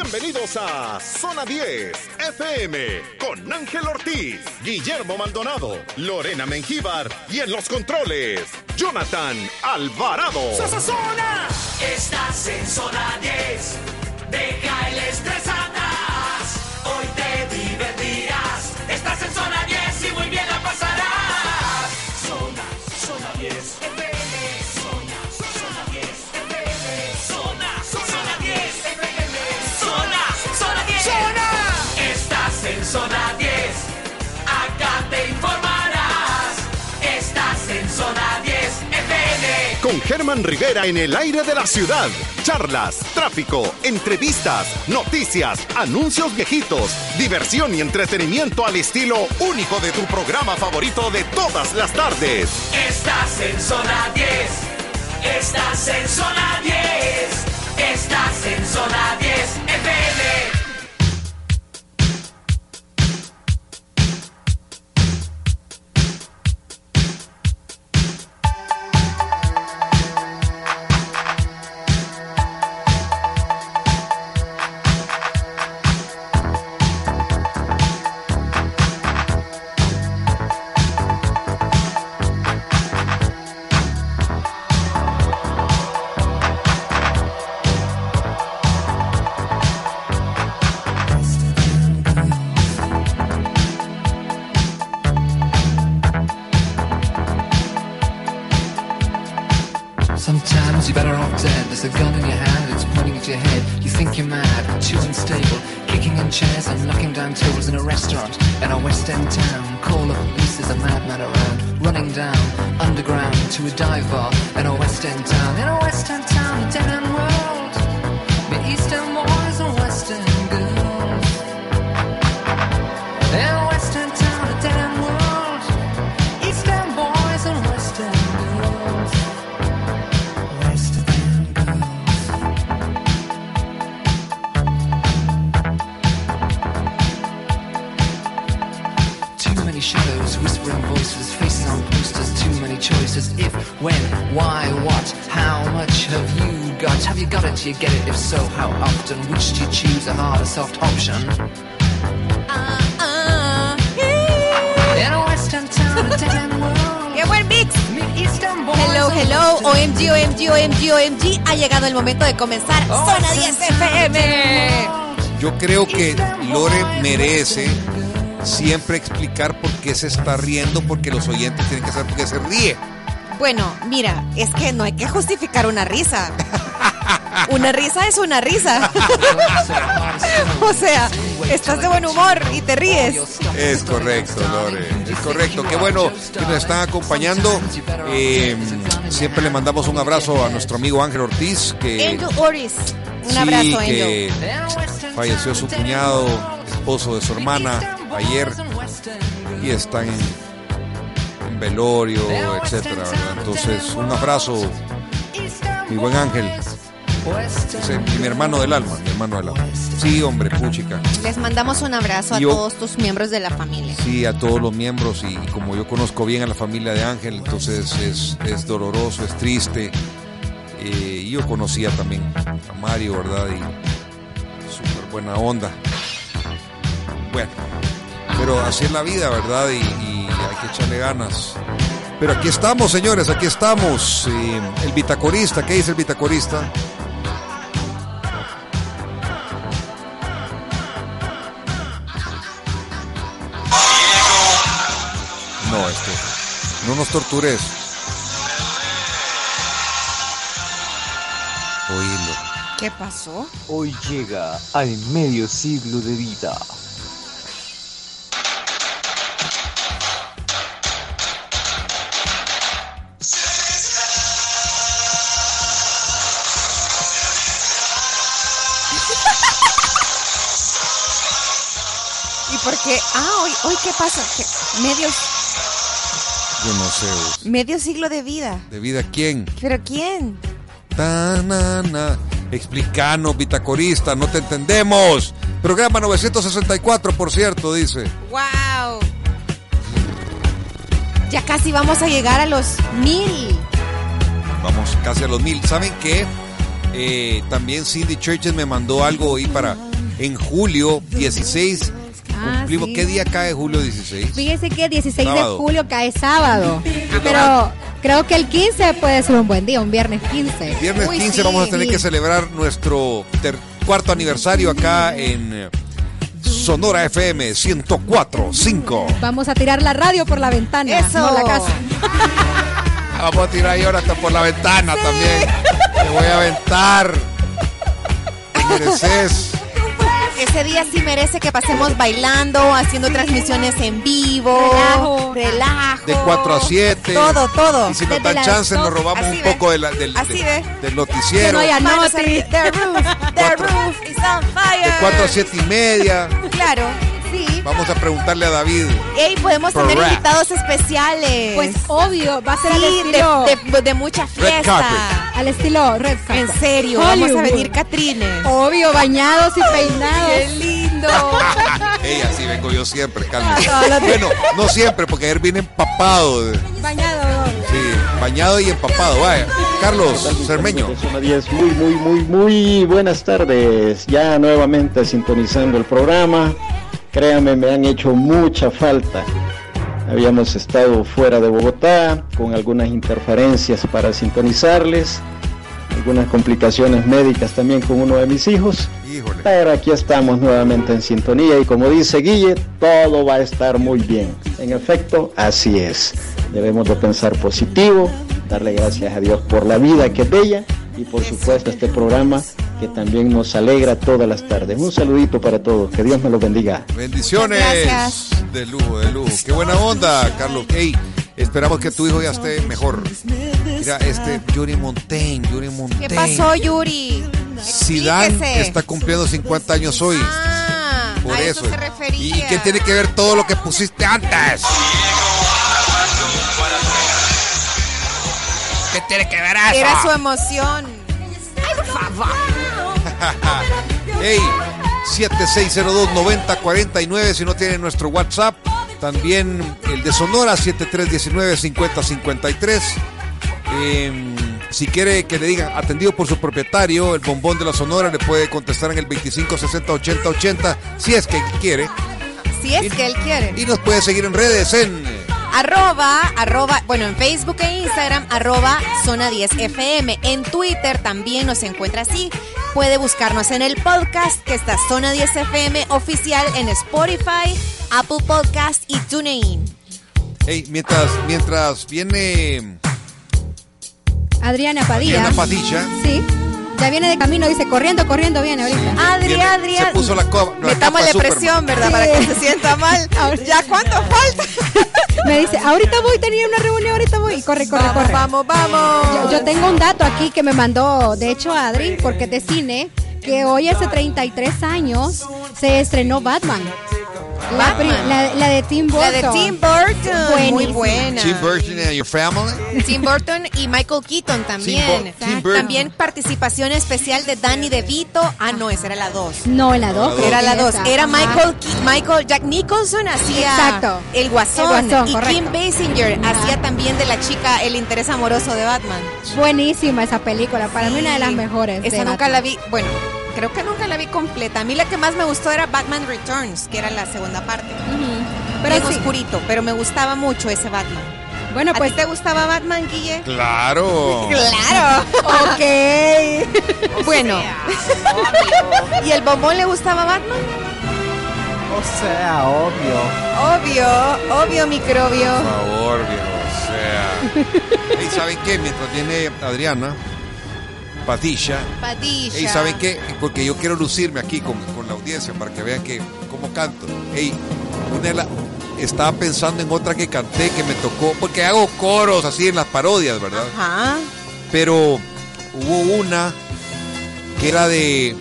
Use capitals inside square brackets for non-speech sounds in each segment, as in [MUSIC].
Bienvenidos a Zona 10 FM con Ángel Ortiz, Guillermo Maldonado, Lorena Mengíbar y en los controles, Jonathan Alvarado. ¡Zona! Estás en Zona 10. Deja el estrés Rivera en el aire de la ciudad. Charlas, tráfico, entrevistas, noticias, anuncios viejitos, diversión y entretenimiento al estilo único de tu programa favorito de todas las tardes. Estás en zona 10. Estás en zona 10. Estás en zona 10 momento de comenzar Zona 10 FM. Yo creo que Lore merece siempre explicar por qué se está riendo, porque los oyentes tienen que saber por qué se ríe. Bueno, mira, es que no hay que justificar una risa. Una risa es una risa. o sea, estás de buen humor y te ríes. Es correcto, Lore. Es correcto. Qué bueno que nos están acompañando. Eh, siempre le mandamos un abrazo a nuestro amigo Ángel Ortiz, que, Angel Oris. Un sí, abrazo, que falleció su cuñado, esposo de su hermana, ayer, y están en, en velorio, etcétera. ¿verdad? Entonces, un abrazo, mi buen Ángel. Ese, mi hermano del alma, mi hermano del alma. Sí, hombre, puchica. Les mandamos un abrazo a Yo- todos tus miembros de la familia. Sí, a todos los miembros y como yo conozco bien a la familia de Ángel, entonces es, es doloroso, es triste. Eh, yo conocía también a Mario, ¿verdad? Y súper buena onda. Bueno, pero así es la vida, ¿verdad? Y, y hay que echarle ganas. Pero aquí estamos, señores, aquí estamos. Eh, el bitacorista, ¿qué dice el bitacorista? Nos tortures. Oílo. ¿Qué pasó? Hoy llega al medio siglo de vida. [LAUGHS] ¿Y por qué? Ah, hoy, hoy ¿qué pasa? ¿Qué? Medios, Yo no sé, vos. medio siglo de vida. ¿De vida quién? ¿Pero quién? Tanana. Explicanos, bitacorista, no te entendemos. Programa 964, por cierto, dice. ¡Wow! Ya casi vamos a llegar a los mil. Vamos casi a los mil. ¿Saben qué? Eh, también Cindy Churches me mandó algo hoy para en julio 16. Ah, cumplimos. sí. ¿Qué día cae julio 16? Fíjese que 16 Sábado. de julio cae sábado. Pero creo que el 15 puede ser un buen día, un viernes 15. Viernes Uy, 15 sí, vamos a tener sí. que celebrar nuestro ter- cuarto aniversario acá en eh, Sonora FM 104.5. Vamos a tirar la radio por la ventana. Eso. no la casa. Vamos a tirar ahí ahora hasta por la ventana también. Te voy a aventar. Te mereces. Ese día sí merece que pasemos bailando, haciendo transmisiones en vivo. Relajo. Relajo. De 4 a 7. Todo, todo. Y si nos dan chance, nos robamos Así un ve. poco de la- del, Así de- del noticiero. Que no haya Manos noti. arriba. The roof, the Cuatro. roof is on fire. De 4 a 7 y media. Claro. Vamos a preguntarle a David. Ey, podemos tener invitados especiales. Pues obvio, va a ser al sí, estilo, de, de- de mucha fiesta. al estilo Red En Carpet. serio, vamos a Hollywood. venir Catrine. Obvio, bañados y peinados. ¡Qué lindo! [LAUGHS] Ey, así vengo yo siempre, cálmese. Bueno, no siempre, porque ayer vine empapado. de- Bañado. Sí, bañado y empapado. Vaya. Carlos Cermeño. Zona 10, muy, muy, muy, muy buenas tardes. Ya nuevamente sintonizando el programa. Créanme, me han hecho mucha falta. Habíamos estado fuera de Bogotá con algunas interferencias para sintonizarles, algunas complicaciones médicas también con uno de mis hijos. Híjole. Pero aquí estamos nuevamente en sintonía y como dice Guille, todo va a estar muy bien. En efecto, así es. Debemos de pensar positivo, darle gracias a Dios por la vida que es bella y por supuesto este programa que también nos alegra todas las tardes. Un saludito para todos, que Dios me los bendiga. Bendiciones. Gracias. De lujo, de lujo. Qué buena onda, Carlos. Ey, esperamos que tu hijo ya esté mejor. Mira, este Yuri Montaigne, Yuri Montaigne. ¿Qué pasó, Yuri? Zidane está cumpliendo 50 años hoy. Ah, Por a eso. eso se refería. ¿Y qué tiene que ver todo lo que pusiste antes? ¿Qué tiene que ver eso? Era su emoción. Ay, por favor. [LAUGHS] Hey, 7602-9049 si no tienen nuestro WhatsApp. También el de Sonora, 7319-5053. Eh, si quiere que le digan atendido por su propietario, el bombón de la Sonora le puede contestar en el 2560-8080 si es que quiere. Si es que él quiere. Y nos puede seguir en redes en Arroba, arroba, bueno, en Facebook e Instagram, arroba Zona 10 FM. En Twitter también nos encuentra así. Puede buscarnos en el podcast que está Zona 10 FM oficial en Spotify, Apple Podcast y TuneIn. Hey, mientras, mientras viene Adriana Padilla. Diana Padilla. Sí. Ya viene de camino, dice, corriendo, corriendo viene ahorita. Adri, Viene- Adri, se puso la Metámosle presión, ¿verdad? Sí. Para que se sienta mal. [LAUGHS] ¿Ya cuánto falta? [LAUGHS] Me dice, ahorita voy, tenía una reunión, ahorita voy. Y corre, corre, corre. Vamos, vamos. Yo, yo tengo un dato aquí que me mandó, de hecho, Adri, porque es de cine, que hoy hace 33 años se estrenó Batman. La, la- la de Tim Burton. La de Tim Burton. Muy buena. Tim Burton and your family. Tim Burton y Michael Keaton también. Tim Bur- Tim Burton. También participación especial de Danny DeVito. Ah, no, esa era la 2. No, la 2. Era la 2. Era Michael, Ke- Michael Jack Nicholson hacía Exacto. el guasón, El guasón, y correcto. Kim Basinger hacía también de la chica el interés amoroso de Batman. Buenísima esa película, para mí una de las mejores. Esa nunca Batman. la vi, bueno, creo que nunca la vi completa. A mí la que más me gustó era Batman Returns, que era la segunda parte. Pero Bien sí. oscurito, pero me gustaba mucho ese Batman. Bueno, ¿A pues. ti te gustaba Batman, Guille? Claro. [LAUGHS] Claro. Ok. [LAUGHS] Bueno. ¿Y el bombón le gustaba Batman? O sea, obvio. Obvio, obvio microbio. Por favor, viejo. O sea. [LAUGHS] Ey, ¿saben qué? Mientras viene Adriana, Padilla. Padilla. Ey, ¿saben qué? Porque yo quiero lucirme aquí con, con la audiencia para que vean que cómo canto. Ey, una de la- estaba pensando en otra que canté que me tocó, porque hago coros así en las parodias, ¿verdad? Ajá. Pero hubo una que era de.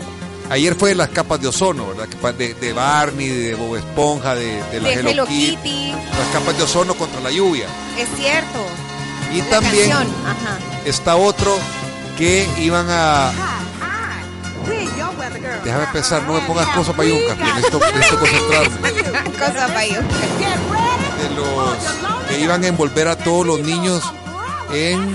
Ayer fue de las capas de ozono, ¿verdad? De, de Barney, de Bob Esponja, de, de la De Hello, Hello Kitty. Kitty. Las capas de ozono contra la lluvia. Es cierto. Y La también canción. Ajá. está otro que iban a. Déjame pensar, no me pongas cosas para yunca, necesito, necesito concentrarme. [LAUGHS] Cosa. De los que iban a envolver a todos los niños en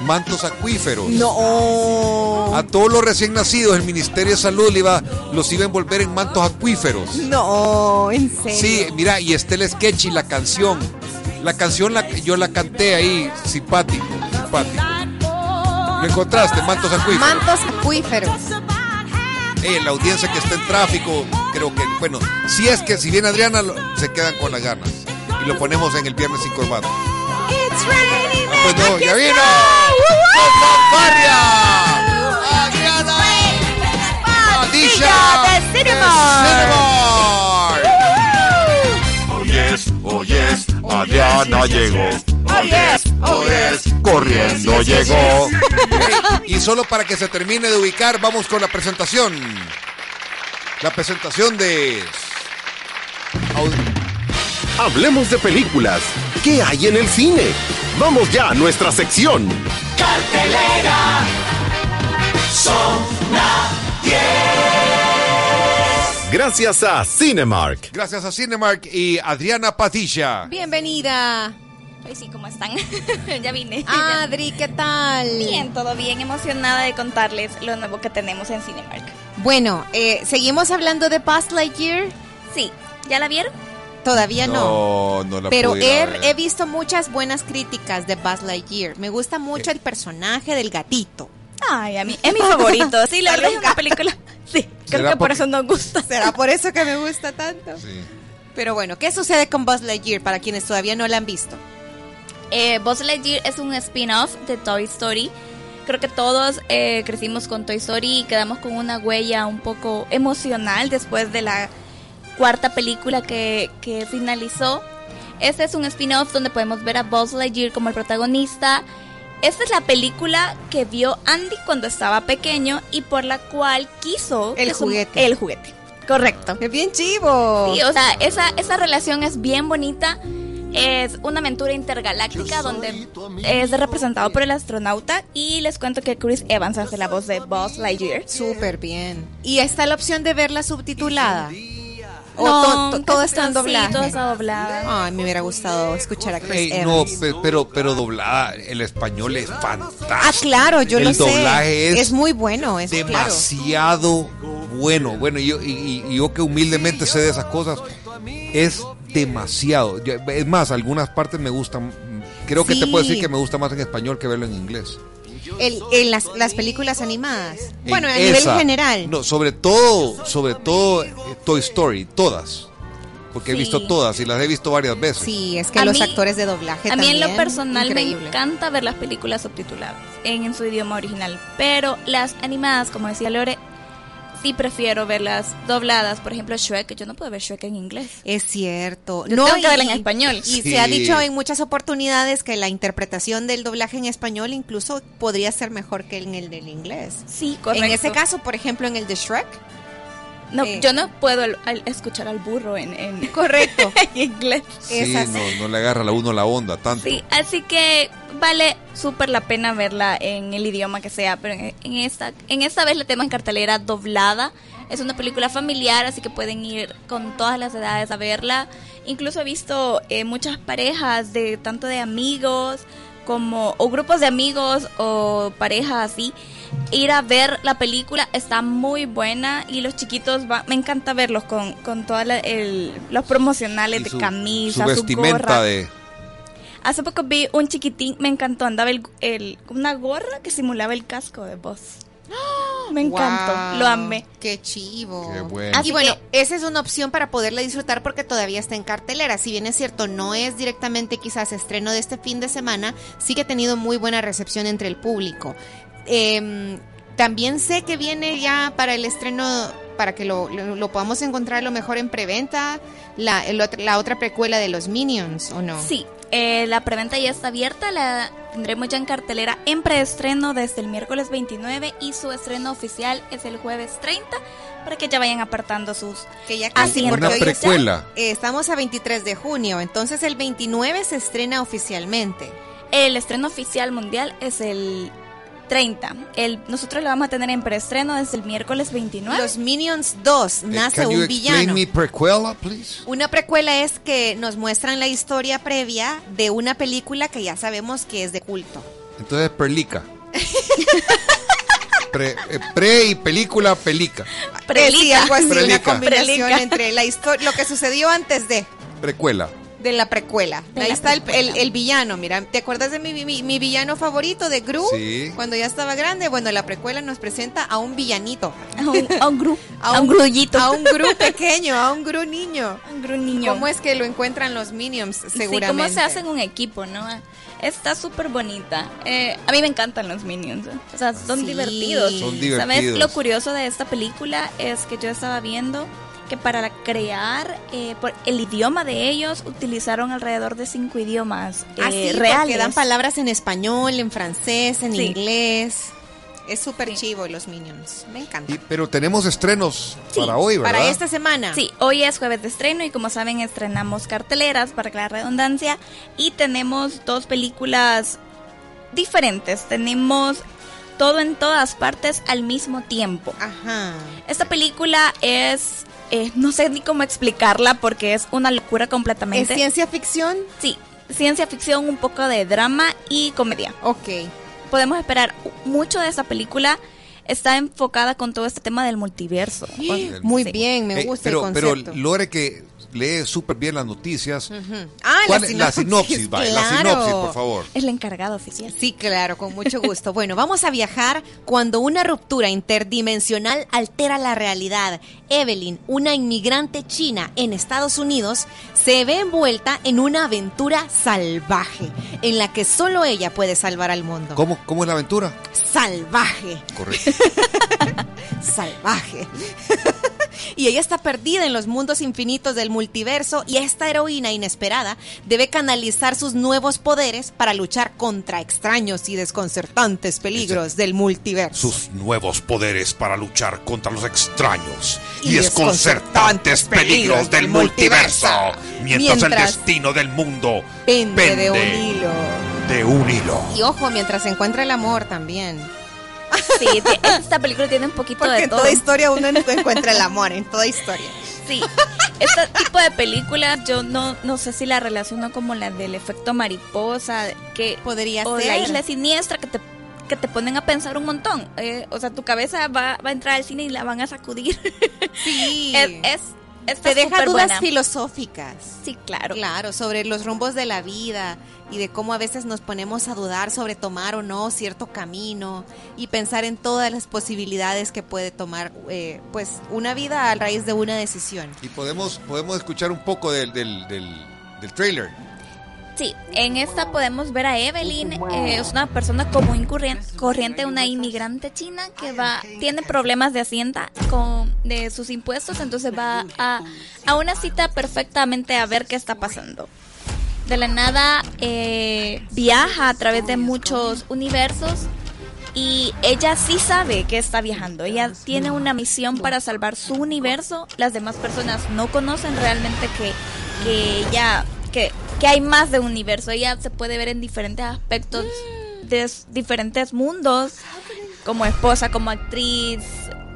mantos acuíferos. No. A todos los recién nacidos, el Ministerio de Salud le iba, los iba a envolver en mantos acuíferos. No, en serio. Sí, mira, y está el sketch y la canción. La canción la, yo la canté ahí, simpático, simpático. ¿Lo encontraste? Mantos acuíferos. Mantos acuíferos. Eh, la audiencia que está en tráfico, creo que, bueno, si es que si viene Adriana, lo- se quedan con las ganas. Y lo ponemos en el viernes sin corbata. Ah, pues no, ya vino. ¡Adriana! Oyes, oyes, Adriana llegó. Oyes, oyes, corriendo llegó. [LAUGHS] Y solo para que se termine de ubicar, vamos con la presentación. La presentación de... Hablemos de películas. ¿Qué hay en el cine? Vamos ya a nuestra sección. Cartelera. Zona 10. Gracias a Cinemark. Gracias a Cinemark y Adriana Padilla. Bienvenida. Pues sí, ¿cómo están? [LAUGHS] ya vine. Adri, ¿qué tal? Bien, todo bien, emocionada de contarles lo nuevo que tenemos en Cinemark. Bueno, eh, seguimos hablando de Past Lightyear. Sí, ¿ya la vieron? Todavía no. No, no la Pero a he, ver. he visto muchas buenas críticas de Buzz Lightyear. Me gusta mucho el personaje del gatito. Ay, a mí es mi favorito. [LAUGHS] Sí, la verdad es una película. Sí, creo ¿Será que por porque- eso nos gusta. ¿Será por eso que me gusta tanto? Sí. Pero bueno, ¿qué sucede con Buzz Lightyear para quienes todavía no la han visto? Eh, Buzz Lightyear es un spin-off de Toy Story. Creo que todos eh, crecimos con Toy Story y quedamos con una huella un poco emocional después de la cuarta película que, que finalizó. Este es un spin-off donde podemos ver a Buzz Lightyear como el protagonista. Esta es la película que vio Andy cuando estaba pequeño y por la cual quiso El juguete. el juguete. Correcto. ¡Es bien chivo! Sí, o sea, esa, esa relación es bien bonita. Es una aventura intergaláctica donde es representado por el astronauta. Y les cuento que Chris Evans hace la voz de Buzz Lightyear. Súper bien. ¿Y está la opción de verla subtitulada? ¿O No, to- to- todo está en sí, doblaje? todo está doblada. Ay, me hubiera gustado escuchar a Chris no, Evans. pe- pero, pero doblada, el español es fantástico. Ah, claro, yo el lo sé. doblaje es, muy bueno, es claro. demasiado bueno. Bueno, y yo, y, y- y yo que humildemente sé de esas cosas, es demasiado. Yo- Es más, algunas partes me gustan. Creo que te puedo decir que me gusta más en español que verlo en inglés. El- en las, las películas animadas. En Bueno, a nivel general. No, sobre todo, sobre todo eh, Toy Story, todas. Porque he visto todas y las he visto varias veces. Sí, es que A los mí- actores de doblaje A mí en lo también, personal increíble. me encanta ver las películas subtituladas en, en su idioma original. Pero las animadas, como decía Lore, sí prefiero verlas dobladas. Por ejemplo, Shrek. Yo no puedo ver Shrek en inglés. Es cierto. Yo tengo que verla en español. Y Sí. se ha dicho en muchas oportunidades que la interpretación del doblaje en español incluso podría ser mejor que en el del inglés. Sí, correcto. En ese caso, por ejemplo, en el de Shrek. No, eh. yo no puedo al- al- escuchar al burro en, en, [LAUGHS] Correcto. [LAUGHS] en inglés. Sí, no, no le agarra a uno la onda tanto. Sí, así que vale súper la pena verla en el idioma que sea, pero en, en esta en esta vez la tenemos en cartelera doblada. Es una película familiar, así que pueden ir con todas las edades a verla. Incluso he visto eh, muchas parejas de tanto de amigos como o grupos de amigos o parejas así ir a ver la película está muy buena y los chiquitos va- me encanta verlos con, con todos los promocionales Y de su- camisa, su su, vestimenta gorra. de Hace poco vi un chiquitín, me encantó, andaba el, el- una gorra que simulaba el casco de voz. Me encantó, lo amé. Qué chivo. Qué bueno. Así y bueno, que- esa es una opción para poderla disfrutar porque todavía está en cartelera. Si bien es cierto, no es directamente quizás estreno de este fin de semana, sí que ha tenido muy buena recepción entre el público. Em, también sé que viene ya para el estreno, para que lo, lo- lo podamos encontrar lo mejor en preventa, la, el otro- la otra precuela de los Minions, ¿o no? Sí, eh, la preventa ya está abierta, la tendremos ya en cartelera en preestreno desde el miércoles 29 y su estreno oficial es el jueves 30 para que ya vayan apartando sus... Que ya casi, porque Una precuela. eh, estamos a 23 de junio, entonces el 29 se estrena oficialmente. El estreno oficial mundial es el 30. El, nosotros lo vamos a tener en preestreno desde el miércoles 29. Los Minions 2, Eh, nace un villano. me prequela, please? Una precuela es que nos muestran la historia previa de una película que ya sabemos que es de culto. Entonces, Perlica. [LAUGHS] Pre, eh, pre y película, Pelica. Eh, sí, algo así, una Prelica. combinación Prelica. entre la historia, lo que sucedió antes de Precuela. De la precuela. De Ahí la está el, precuela. el- el villano, mira, ¿te acuerdas de mi, mi- mi villano favorito de Gru? Sí. Cuando ya estaba grande, bueno, la precuela nos presenta a un villanito, A un, a un gru, [LAUGHS] a a un grullito. a un Gru [LAUGHS] pequeño, a un Gru niño. un gru niño. ¿Cómo es que lo encuentran los Minions? Seguramente. Sí, cómo se hacen un equipo, ¿no? Está súper bonita. Eh, a mí me encantan los Minions. ¿eh? O sea, son Sí. divertidos. Son ¿Sabes? divertidos. Lo curioso de esta película es que yo estaba viendo que para crear eh, por el idioma de ellos utilizaron alrededor de cinco idiomas eh, Ah, sí, reales. dan palabras en español, en francés, en Sí. inglés. Es súper Sí. chivo los Minions. Me encanta. Y- pero tenemos estrenos Sí, para hoy, ¿verdad? Para esta semana. Sí, hoy es jueves de estreno y como saben estrenamos carteleras para la redundancia y tenemos dos películas diferentes. Tenemos todo en todas partes al mismo tiempo. Ajá. Esta película es, eh, no sé ni cómo explicarla porque es una locura ¿Es completamente. ciencia ficción? Sí, ciencia ficción, un poco de drama y comedia. Ok. Podemos esperar mucho de esta película. Está enfocada con todo este tema del multiverso. Muy Sí. bien, me Eh, gusta pero, el pero concepto. Lore que lee súper bien las noticias. Ah, ¿Cuál la sinopsis. la sinopsis, va, la claro. sinopsis, por favor. Es la encargada oficial. Sí, claro, con mucho gusto. Bueno, vamos a viajar cuando una ruptura interdimensional altera la realidad. Evelyn, una inmigrante china en Estados Unidos, se ve envuelta en una aventura salvaje, en la que solo ella puede salvar al mundo. ¿Cómo, ¿Cómo es la aventura? Salvaje, Correcto. [LAUGHS] salvaje. Y ella está perdida en los mundos infinitos del multiverso y esta heroína inesperada debe canalizar sus nuevos poderes para luchar contra extraños y desconcertantes peligros del multiverso. Sus nuevos poderes para luchar contra los extraños Y y, desconcertantes peligros del multiverso. Mientras, el destino del mundo Pende de un hilo. de un hilo. Y ojo, mientras se encuentra el amor también. Sí, esta película tiene un poquito Porque de en todo. toda historia uno encuentra el amor, en toda historia. Sí, este tipo de películas yo no, no sé si la relaciono como la del efecto mariposa, que Podría o ser. la isla siniestra que te que te ponen a pensar un montón. Eh, o sea, tu cabeza va, va a entrar al cine y la van a sacudir. Sí. [LAUGHS] es, es, está Te deja dudas buena. filosóficas. Sí, claro. Claro, sobre los rumbos de la vida y de cómo a veces nos ponemos a dudar sobre tomar o no cierto camino y pensar en todas las posibilidades que puede tomar eh, pues una vida a raíz de una decisión. Y podemos, podemos escuchar un poco del, del, del, del trailer. Sí, en esta podemos ver a Evelyn, eh, es una persona común corriente, una inmigrante china que va, tiene problemas de hacienda con de sus impuestos, entonces va a, a una cita perfectamente a ver qué está pasando. De la nada eh, viaja a través de muchos universos y ella sí sabe que está viajando. Ella tiene una misión para salvar su universo. Las demás personas no conocen realmente que, que ella que, que hay más de un universo. Ella se puede ver en diferentes aspectos de s- diferentes mundos, como esposa, como actriz,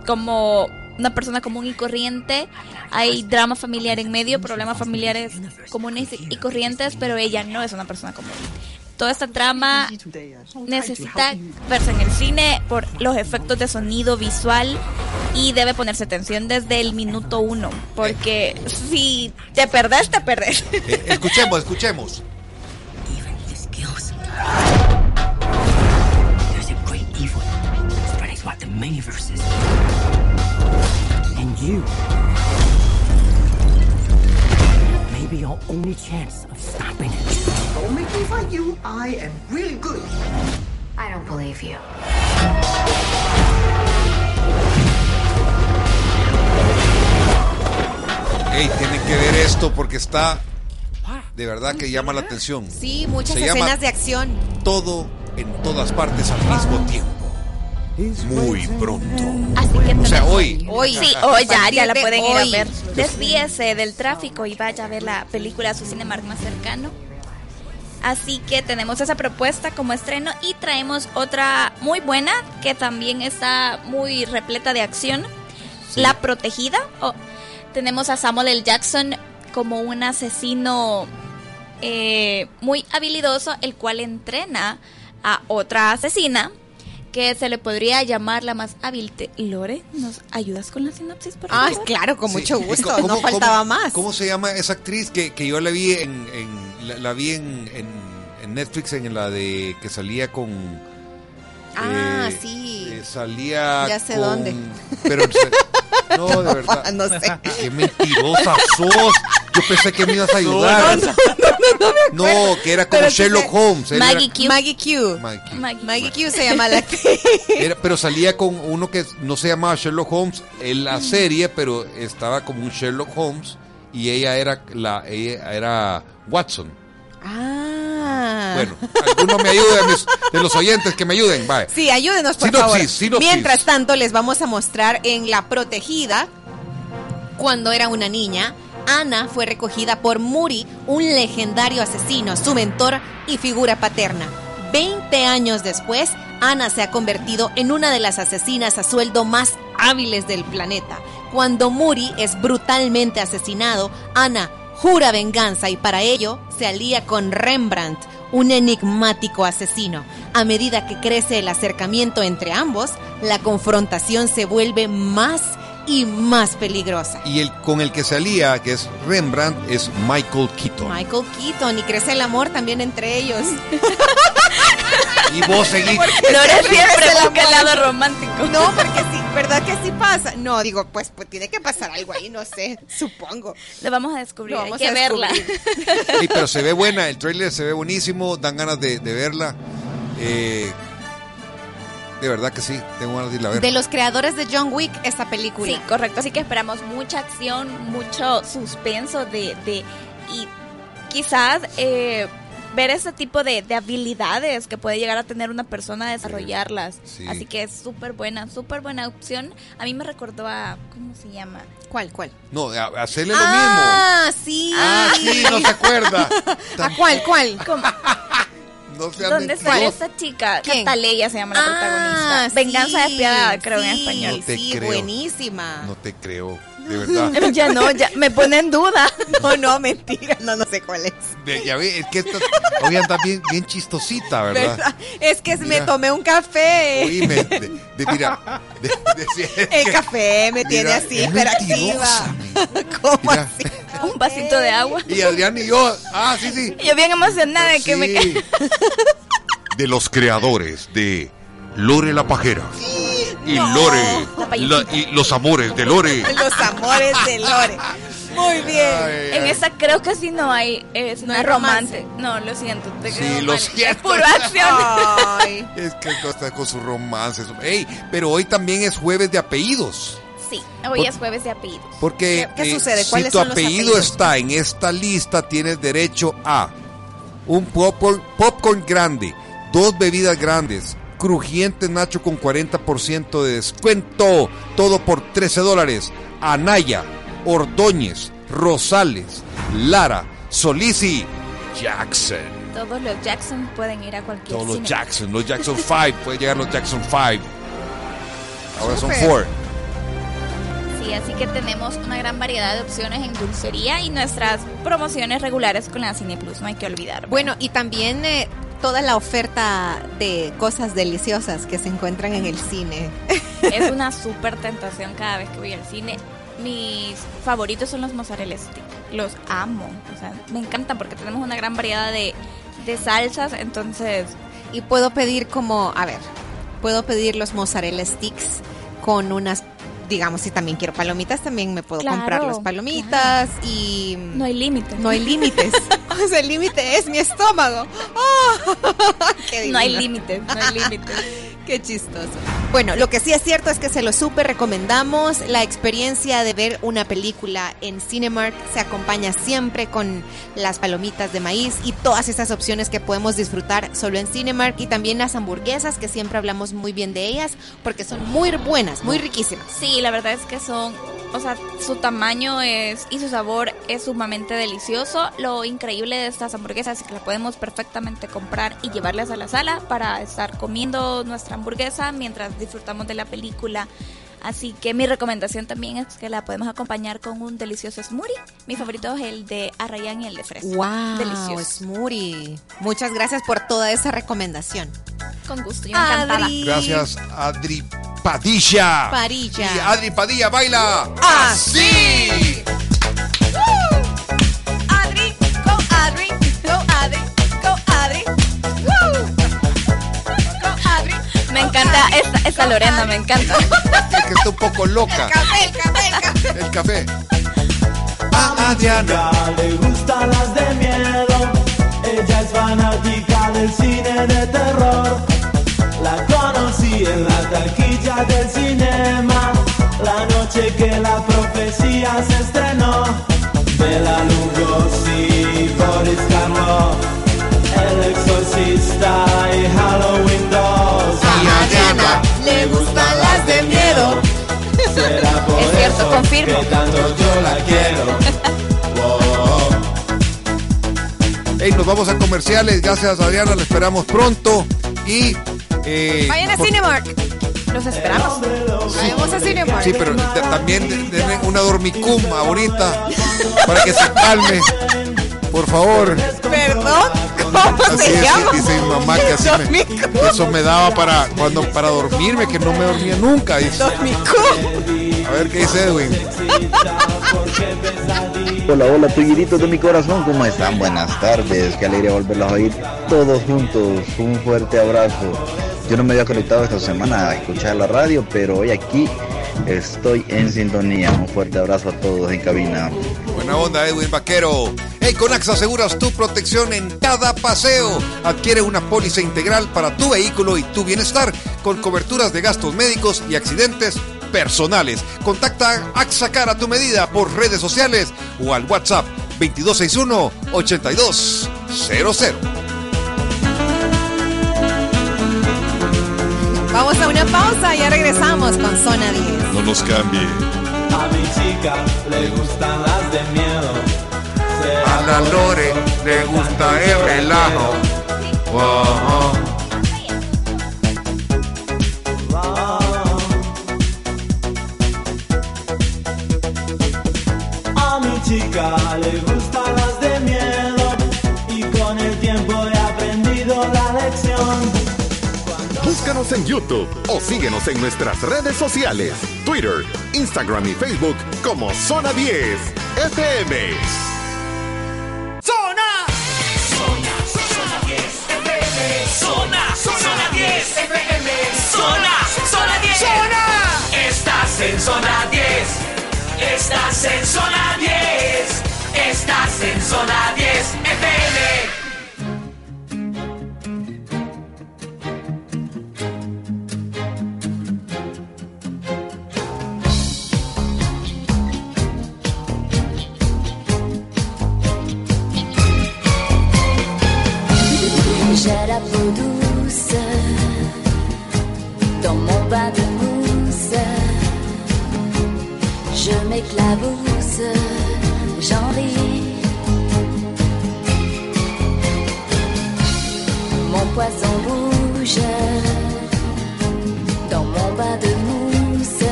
como una persona común y corriente. Hay drama familiar en medio, problemas familiares comunes y corrientes, pero ella no es una persona común. Toda esta trama necesita verse en el cine por los efectos de sonido visual y debe ponerse atención desde el minuto uno, porque si te perdés, te perdés. Eh, escuchemos, escuchemos. And you may be our only chance of stopping it. Don't make me fight you. I am really good. I don't believe you. Ey, tienen que ver esto porque está de verdad que llama la atención. Sí, muchas Se llama escenas de acción. Todo en todas partes al mismo tiempo. Muy pronto. Así que O sea, hoy. Hoy. Sí, A hoy ya, ya la de pueden ir hoy. a ver. Desvíese del tráfico y vaya a ver la película a su Cinemark más cercano. Así que tenemos esa propuesta como estreno y traemos otra muy buena que también está muy repleta de acción. La Protegida. Oh, tenemos a Samuel L. Jackson como un asesino eh, muy habilidoso, el cual entrena a otra asesina que se le podría llamar la más hábil. Lore, ¿nos ayudas con la sinopsis, por Ah, claro, con Sí. mucho ¿Y gusto. no cómo- faltaba más. ¿Cómo se llama esa actriz que, que yo la vi en, en- la, la vi en, en- en Netflix en la de que salía con Ah, eh, sí. eh, salía Ya sé con- dónde. pero no, de [LAUGHS] verdad No sé. qué mentirosa sos yo pensé que me ibas a ayudar no, que era como Pero Sherlock Holmes Maggie era- Q. Maggie Q. Maggie Q. Maggie. Maggie Q se llama la [LAUGHS] actriz. Era- pero salía con uno que no se llamaba Sherlock Holmes en la serie, pero estaba como un Sherlock Holmes y ella era la ella era Watson. Ah. Bueno, alguno me ayude, mis- de los oyentes que me ayuden, bye. Sí, ayúdenos por Sinopsis, favor. sinopsis. Mientras tanto, les vamos a mostrar en La Protegida, cuando era una niña, Ana fue recogida por Muri, un legendario asesino, su mentor y figura paterna. Veinte años después, Ana se ha convertido en una de las asesinas a sueldo más hábiles del planeta. Cuando Muri es brutalmente asesinado, Ana jura venganza y para ello se alía con Rembrandt, un enigmático asesino. A medida que crece el acercamiento entre ambos, la confrontación se vuelve más y más peligrosa. Y el con el que salía, que es Rembrandt, es Michael Keaton. Michael Keaton y crece el amor también entre ellos. [LAUGHS] Y vos seguís. Lore Siempre siempre busca el amor. lado romántico. No, porque sí, ¿verdad que sí pasa? No, digo, pues, pues tiene que pasar algo ahí, no sé, supongo. Lo vamos a descubrir, Lo hay vamos que a verla. descubrir. Sí, pero se ve buena, el trailer se ve buenísimo, dan ganas de, de verla. Eh, de verdad que sí, tengo ganas de irla a ver. De los creadores de John Wick, esta película. Sí, correcto. Así que esperamos mucha acción, mucho suspenso de, de y quizás eh, ver ese tipo de, de habilidades que puede llegar a tener una persona, desarrollarlas. Sí. Así que es súper buena, súper buena opción. A mí me recordó a, ¿cómo se llama? ¿Cuál, cuál? No, a- hacerle lo Ah, sí. mismo. Ah, sí, no se acuerda. [LAUGHS] ¿A cuál, cuál? ¿Cómo? No ¿Dónde sale esta chica? ¿Quién? Cataleya se llama la Ah, protagonista. Venganza sí, despiadada, creo en sí, español. No te sí, creo. buenísima. No te creo, de verdad. [LAUGHS] Ya no, ya me pone en duda. No, no, mentira, no, no sé cuál es. De- ya ve, es que esta, hoy anda bien, bien chistosita, ¿verdad? ¿Verdad? Es que me tomé un café. Oíme, de, de- mira, El que- café me tiene así, hiperactiva. [LAUGHS] ¿Cómo Mira. así? Un vasito de agua. Y Adrián y yo, ah, sí, sí. Yo bien emocionada de que me. De los creadores de Lore la Pajera y Lore, la- y los amores de Lore. [LAUGHS] Los amores de Lore. Muy bien. Ay, En ay. esta creo que sí no hay eh, No hay romance. No, lo siento. Te Sí, lo mal. siento. Es puro acción. Ay. [LAUGHS] Es que está con sus romances. Ey, pero hoy también es jueves de apellidos. Sí, hoy Por- es jueves de apellidos. Porque ¿Qué- qué eh, sucede? si ¿Cuáles tu son los apellido está en esta lista, tienes derecho a un popcorn, popcorn grande, dos bebidas grandes, crujiente nacho con 40% de descuento, todo por 13 dólares. Anaya, Ordóñez, Rosales, Lara, Solís y Jackson. Todos los Jackson pueden ir a cualquier Todos los. Jackson, los Jackson [LAUGHS] 5, puede llegar los Jackson 5. Ahora son Súper. 4. Sí, así que tenemos una gran variedad de opciones en dulcería y nuestras promociones regulares con la Cine Plus, no hay que olvidar. Bueno, y también eh, toda la oferta de cosas deliciosas que se encuentran en el cine. Es una súper tentación cada vez que voy al cine. Mis favoritos son los mozzarella stick. Los amo. O sea, me encantan porque tenemos una gran variedad de, de salsas. Entonces, Y puedo pedir como, a ver, puedo pedir los mozzarella sticks con unas, digamos, si también quiero palomitas, también me puedo Claro, comprar las palomitas y... no hay límites. No hay límites. [LAUGHS] o sea, el límite es mi estómago. [LAUGHS] ¡Oh! [LAUGHS] Qué No hay divino. límites, no hay límites. Qué chistoso. Bueno, lo que sí es cierto es que se lo súper recomendamos. La experiencia de ver una película en Cinemark se acompaña siempre con las palomitas de maíz y todas esas opciones que podemos disfrutar solo en Cinemark y también las hamburguesas que siempre hablamos muy bien de ellas porque son muy buenas, muy riquísimas. Sí, la verdad es que son, o sea, su tamaño es y su sabor es sumamente delicioso. Lo increíble de estas hamburguesas es que las podemos perfectamente comprar y llevarlas a la sala para estar comiendo nuestra hamburguesa mientras disfrutamos de la película. Así que mi recomendación también es que la podemos acompañar con un delicioso smoothie. Mi favorito es el de arrayán y el de fresa. Wow, Delicioso. smoothie. Muchas gracias por toda esa recomendación. Con gusto, yo encantada. Adri. Gracias, Adri Padilla. Padilla. Y Adri Padilla baila Así. Esta, esta Lorena, me encanta. Es que está un poco loca. Café, el café, el café. El café. A Adriana. le gustan las de miedo. Ella es fanática del cine de terror. La conocí en la taquilla del cinema. La noche que la profecía se estrenó. Bela Lugosi, confirmo. que tanto yo la quiero. [LAUGHS] Wow. Hey, nos vamos a comerciales. Gracias, Adriana. La esperamos pronto. Y. eh, Vayan a por- Cinemark. Los esperamos. Vayamos a Cinemark. Sí, pero también denle una dormicum ahorita para que se calme. Por favor. Perdón, ¿cómo Así se es, llama? dice mi mamá que así me, eso me daba para cuando para dormirme, que no me dormía nunca. dice. A ver qué dice Edwin. Hola, hola, tuyiritos de mi corazón, ¿cómo están? Buenas tardes, qué alegría volverlos a oír todos juntos. Un fuerte abrazo. Yo no me había conectado esta semana a escuchar la radio, pero hoy aquí estoy en sintonía. Un fuerte abrazo a todos en cabina. Buena onda, Edwin Vaquero. Hey, con AXA aseguras tu protección en cada paseo. Adquiere una póliza integral para tu vehículo y tu bienestar con coberturas de gastos médicos y accidentes personales. Contacta AXA Cara a tu medida por redes sociales o al WhatsApp 2261-8200. Vamos a una pausa, ya regresamos con Zona 10. No nos cambie. A mi chica le gustan las de miedo. A la Lore le gusta el relajo. A Búscanos en YouTube o síguenos en nuestras redes sociales, Twitter, Instagram y Facebook como Zona 10 FM. Zona. Zona, zona 10 FM. Zona, zona 10 FM. Zona, zona 10. Zona. Estás en zona 10. Estás en zona 10. Estás en zona 10 FM. J'ai la peau douce dans Je m'éclabousse, j'en ris. Mon poisson bouge dans mon bain de mousse.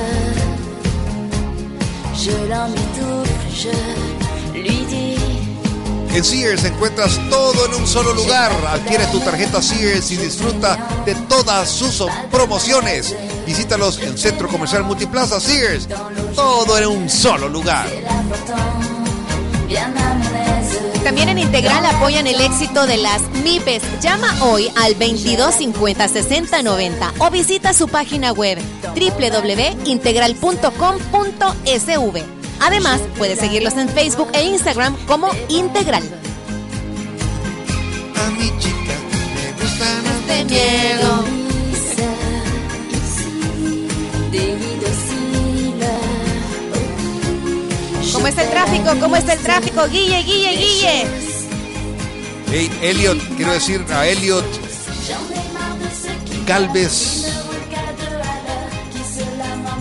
Je l'emmitoufle, je. En Sears encuentras todo en un solo lugar. Adquiere tu tarjeta Sears y disfruta de todas sus promociones. Visítalos en Centro Comercial Multiplaza Sears. Todo en un solo lugar. También en Integral apoyan el éxito de las MIPES. Llama hoy al 2250 6090 o visita su página web www.integral.com.sv. Además, puedes seguirlos en Facebook e Instagram como Integral. A mi chica le gustan de miedo. ¿Cómo está el tráfico? ¿Cómo está el tráfico? Guille, Guille, Guille. Hey, Elliot, quiero decir a Elliot Galvez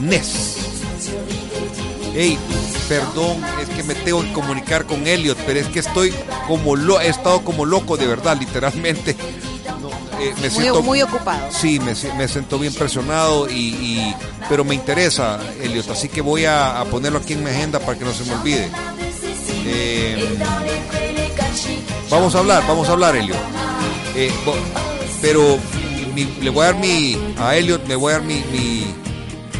Ness. Hey, perdón, es que me tengo que comunicar con Elliot, pero es que estoy como lo he estado como loco de verdad, literalmente. No, eh, me Muy, siento muy ocupado. Sí, me, me siento bien presionado, y, y- pero me interesa, Elliot, así que voy a, a ponerlo aquí en mi agenda para que no se me olvide. Eh, vamos a hablar, vamos a hablar, Elliot. Eh, bo- pero mi- le voy a dar mi, a Elliot, le voy a dar mi, mi-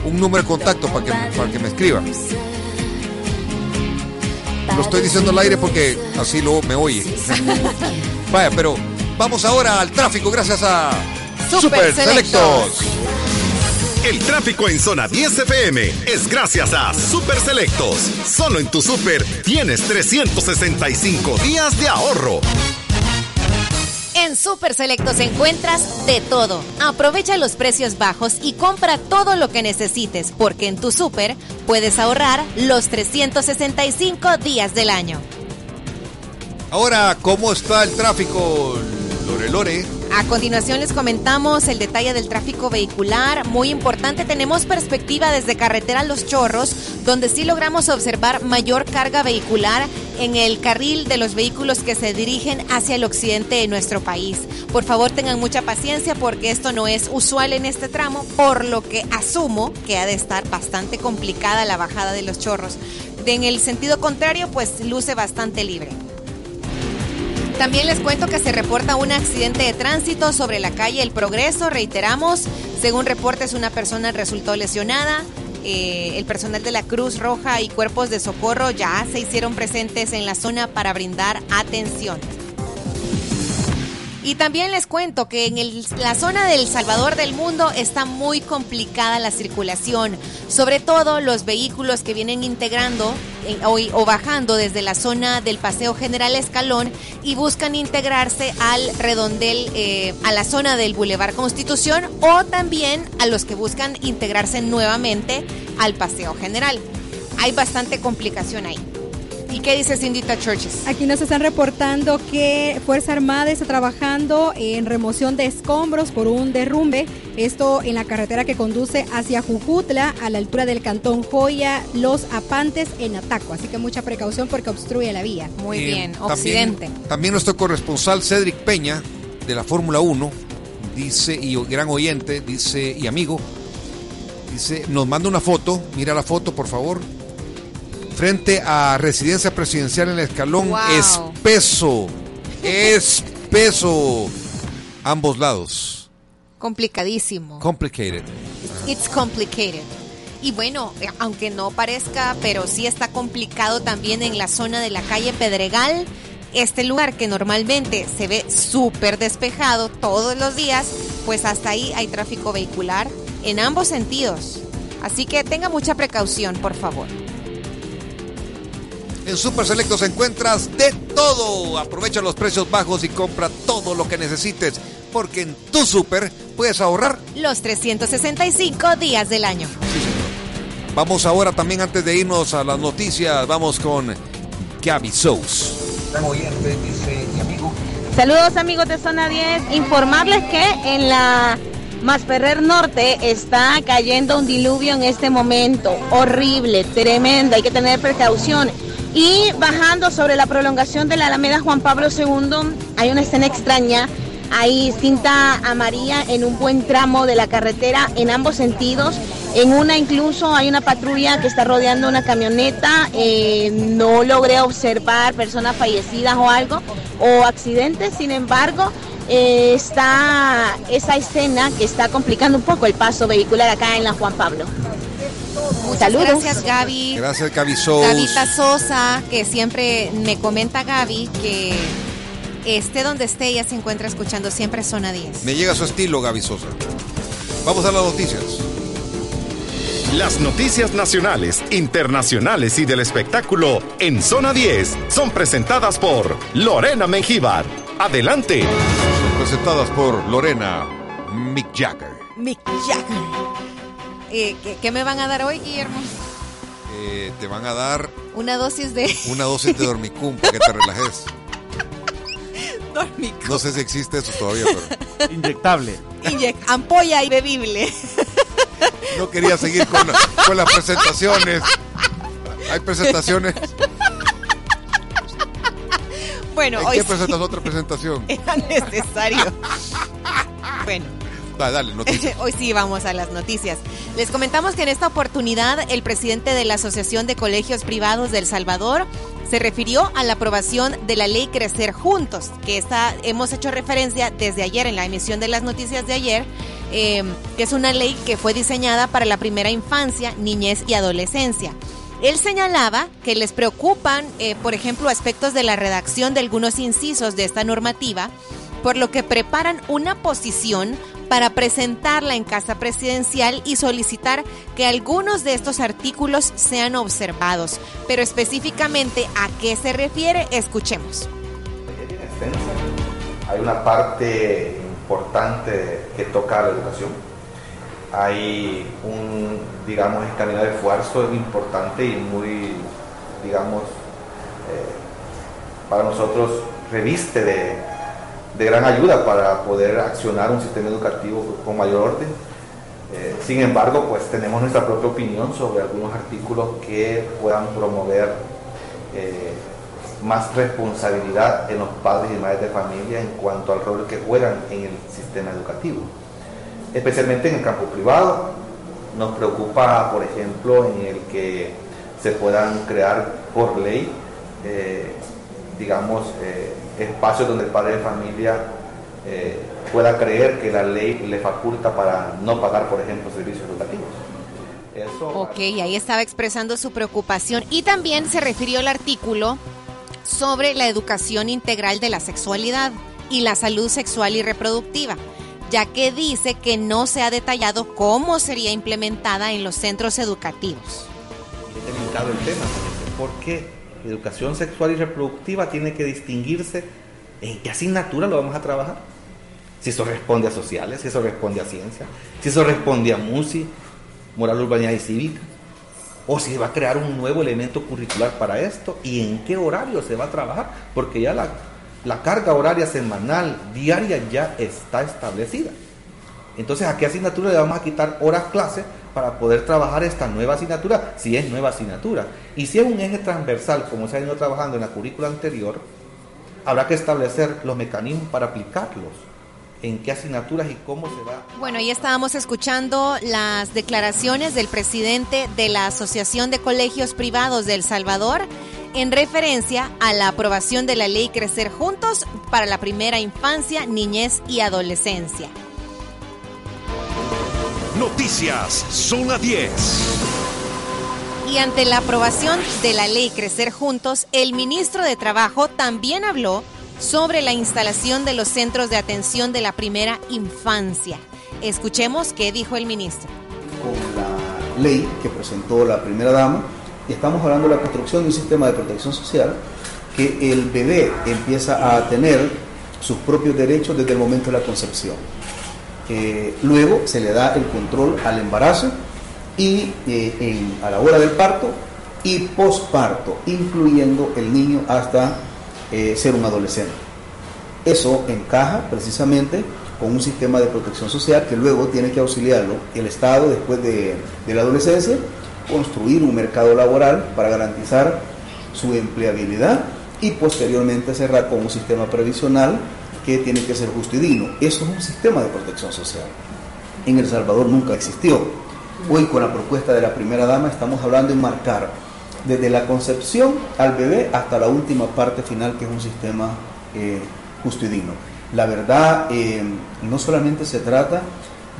un número de contacto para que, para que me escriba. Lo estoy diciendo al aire porque así luego me oye. [LAUGHS] Vaya, pero vamos ahora al tráfico gracias a Super Selectos. El tráfico en zona 10 FM es gracias a Super Selectos. Solo en tu super tienes 365 días de ahorro. En Super Selectos encuentras de todo. Aprovecha los precios bajos y compra todo lo que necesites, porque en tu super puedes ahorrar los 365 días del año. Ahora, ¿cómo está el tráfico? Lore Lore. A continuación les comentamos el detalle del tráfico vehicular. Muy importante, tenemos perspectiva desde carretera Los Chorros, donde sí logramos observar mayor carga vehicular en el carril de los vehículos que se dirigen hacia el occidente de nuestro país. Por favor, tengan mucha paciencia porque esto no es usual en este tramo, por lo que asumo que ha de estar bastante complicada la bajada de Los Chorros. En el sentido contrario, pues luce bastante libre. También les cuento que se reporta un accidente de tránsito sobre la calle El Progreso. Reiteramos, según reportes, una persona resultó lesionada. Eh, el personal de la Cruz Roja y cuerpos de socorro ya se hicieron presentes en la zona para brindar atención. Y también les cuento que en la zona del Salvador del Mundo está muy complicada la circulación, sobre todo los vehículos que vienen integrando o bajando desde la zona del Paseo General Escalón y buscan integrarse al redondel, eh, a la zona del Boulevard Constitución o también a los que buscan integrarse nuevamente al Paseo General. Hay bastante complicación ahí. ¿Y qué dice Cindita Churches? Aquí nos están reportando que Fuerza Armada está trabajando en remoción de escombros por un derrumbe. Esto en la carretera que conduce hacia Jujutla, a la altura del cantón Joya, Los Apantes, en Ataco. Así que mucha precaución porque obstruye la vía. Muy Eh, bien, también- Occidente. También nuestro corresponsal Cedric Peña, de la Fórmula 1, dice, y gran oyente, dice, y amigo, dice, nos manda una foto, mira la foto, por favor, frente a residencia presidencial en el escalón, Wow. espeso, espeso, ambos lados, Complicadísimo. complicated. It's complicated. Y bueno, aunque no parezca, pero sí está complicado también en la zona de la calle Pedregal. Este lugar que normalmente se ve súper despejado todos los días, pues hasta ahí hay tráfico vehicular en ambos sentidos. Así que tenga mucha precaución, por favor. En Super Selectos encuentras de todo. Aprovecha los precios bajos y compra todo lo que necesites, porque en tu super puedes ahorrar. Los 365 días del año. Vamos ahora también antes de irnos a las noticias, vamos con Gaby Sous. Saludos amigos de Zona 10. Informarles que en la Masferrer Norte está cayendo un diluvio en este momento. Horrible, tremendo, hay que tener precaución. Y bajando sobre la prolongación de la Alameda Juan Pablo II, hay una escena extraña. Hay cinta amarilla en un buen tramo de la carretera en ambos sentidos. En una incluso hay una patrulla que está rodeando una camioneta. Eh, no logré observar personas fallecidas o algo o accidentes. Sin embargo, eh, está esa escena que está complicando un poco el paso vehicular acá en la Juan Pablo. Muchas Saludos. gracias, Gaby. Gracias Gaby Sous. Gavita Sosa, que siempre me comenta Gaby que esté donde esté, ella se encuentra escuchando siempre Zona 10. Me llega su estilo Gaby Sosa. Vamos a las noticias. Las noticias nacionales, internacionales y del espectáculo en Zona 10 son presentadas por Lorena Mengíbar. Adelante. Presentadas por Lorena Mick Jagger. Mick Jagger. Eh, ¿qué, qué me van a dar hoy, Guillermo? Eh, te van a dar Una dosis de una dosis de dormicum para que te relajes. [LAUGHS] dormicum. No sé si existe eso todavía, pero Inyectable. Inyec- ampolla y bebible. no quería seguir con, con las presentaciones. Hay presentaciones. Bueno, ¿En hoy qué sí presentas otra presentación? [LAUGHS] era necesario. bueno. [LAUGHS] Hoy sí vamos a las noticias. Les comentamos que en esta oportunidad el presidente de la Asociación de Colegios Privados de El Salvador se refirió a la aprobación de la ley Crecer Juntos, que está, hemos hecho referencia desde ayer en la emisión de las noticias de ayer, eh, que es una ley que fue diseñada para la primera infancia, niñez y adolescencia. Él señalaba que les preocupan, eh, por ejemplo, aspectos de la redacción de algunos incisos de esta normativa, por lo que preparan una posición para presentarla en Casa Presidencial y solicitar que algunos de estos artículos sean observados. Pero específicamente a qué se refiere, escuchemos. Hay una parte importante que toca a la educación. Hay un, digamos, camino de esfuerzo importante y muy, digamos, eh, para nosotros reviste de, de gran ayuda para poder accionar un sistema educativo con mayor orden. Eh, sin embargo, pues tenemos nuestra propia opinión sobre algunos artículos que puedan promover eh, más responsabilidad en los padres y madres de familia en cuanto al rol que juegan en el sistema educativo, especialmente en el campo privado. Nos preocupa, por ejemplo, en el que se puedan crear por ley, eh, digamos, espacios donde el padre de familia eh, pueda creer que la ley le faculta para no pagar, por ejemplo, servicios educativos. Eso Ok, ahí estaba expresando su preocupación y también se refirió al artículo sobre la educación integral de la sexualidad y la salud sexual y reproductiva, ya que dice que no se ha detallado cómo sería implementada en los centros educativos. es delicado el tema, porque educación sexual y reproductiva tiene que distinguirse en qué asignatura lo vamos a trabajar. Si eso responde a sociales, si eso responde a ciencia, si eso responde a MUSI, moral, urbanidad y cívica, o si va a crear un nuevo elemento curricular para esto y en qué horario se va a trabajar, porque ya la, la carga horaria semanal, diaria ya está establecida. Entonces, ¿a qué asignatura le vamos a quitar horas clase para poder trabajar esta nueva asignatura? Si es nueva asignatura. Y si es un eje transversal, como se ha ido trabajando en la currícula anterior, habrá que establecer los mecanismos para aplicarlos. En qué asignaturas y cómo se va. Bueno, ahí estábamos escuchando las declaraciones del presidente de la Asociación de Colegios Privados de El Salvador en referencia a la aprobación de la ley Crecer Juntos para la primera infancia, niñez y adolescencia. Noticias Zona 10. Y ante la aprobación de la ley Crecer Juntos, el ministro de Trabajo también habló sobre la instalación de los centros de atención de la primera infancia. Escuchemos qué dijo el ministro. con la ley que presentó la primera dama estamos hablando de la construcción de un sistema de protección social que el bebé empieza a tener sus propios derechos desde el momento de la concepción. Eh, luego se le da el control al embarazo y eh, a la hora del parto y posparto, incluyendo el niño hasta eh, ser un adolescente. Eso encaja precisamente con un sistema de protección social que luego tiene que auxiliarlo el Estado después de, de la adolescencia, construir un mercado laboral para garantizar su empleabilidad y posteriormente cerrar con un sistema previsional que tiene que ser justo y digno. Eso es un sistema de protección social. En El Salvador nunca existió. Hoy con la propuesta de la primera dama estamos hablando de marcar desde la concepción al bebé hasta la última parte final que es un sistema eh, justo y digno. La verdad, eh, no solamente se trata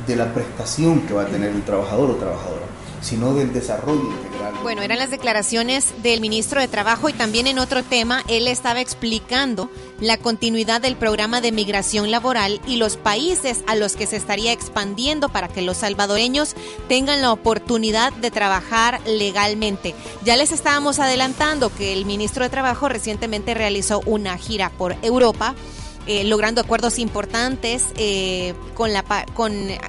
de la prestación que va a tener el trabajador o trabajadora, sino del desarrollo integral. Bueno, eran las declaraciones del ministro de Trabajo y también en otro tema, él estaba explicando la continuidad del programa de migración laboral y los países a los que se estaría expandiendo para que los salvadoreños tengan la oportunidad de trabajar legalmente. Ya les estábamos adelantando que el ministro de Trabajo recientemente realizó una gira por Europa. Eh, logrando acuerdos importantes eh, con,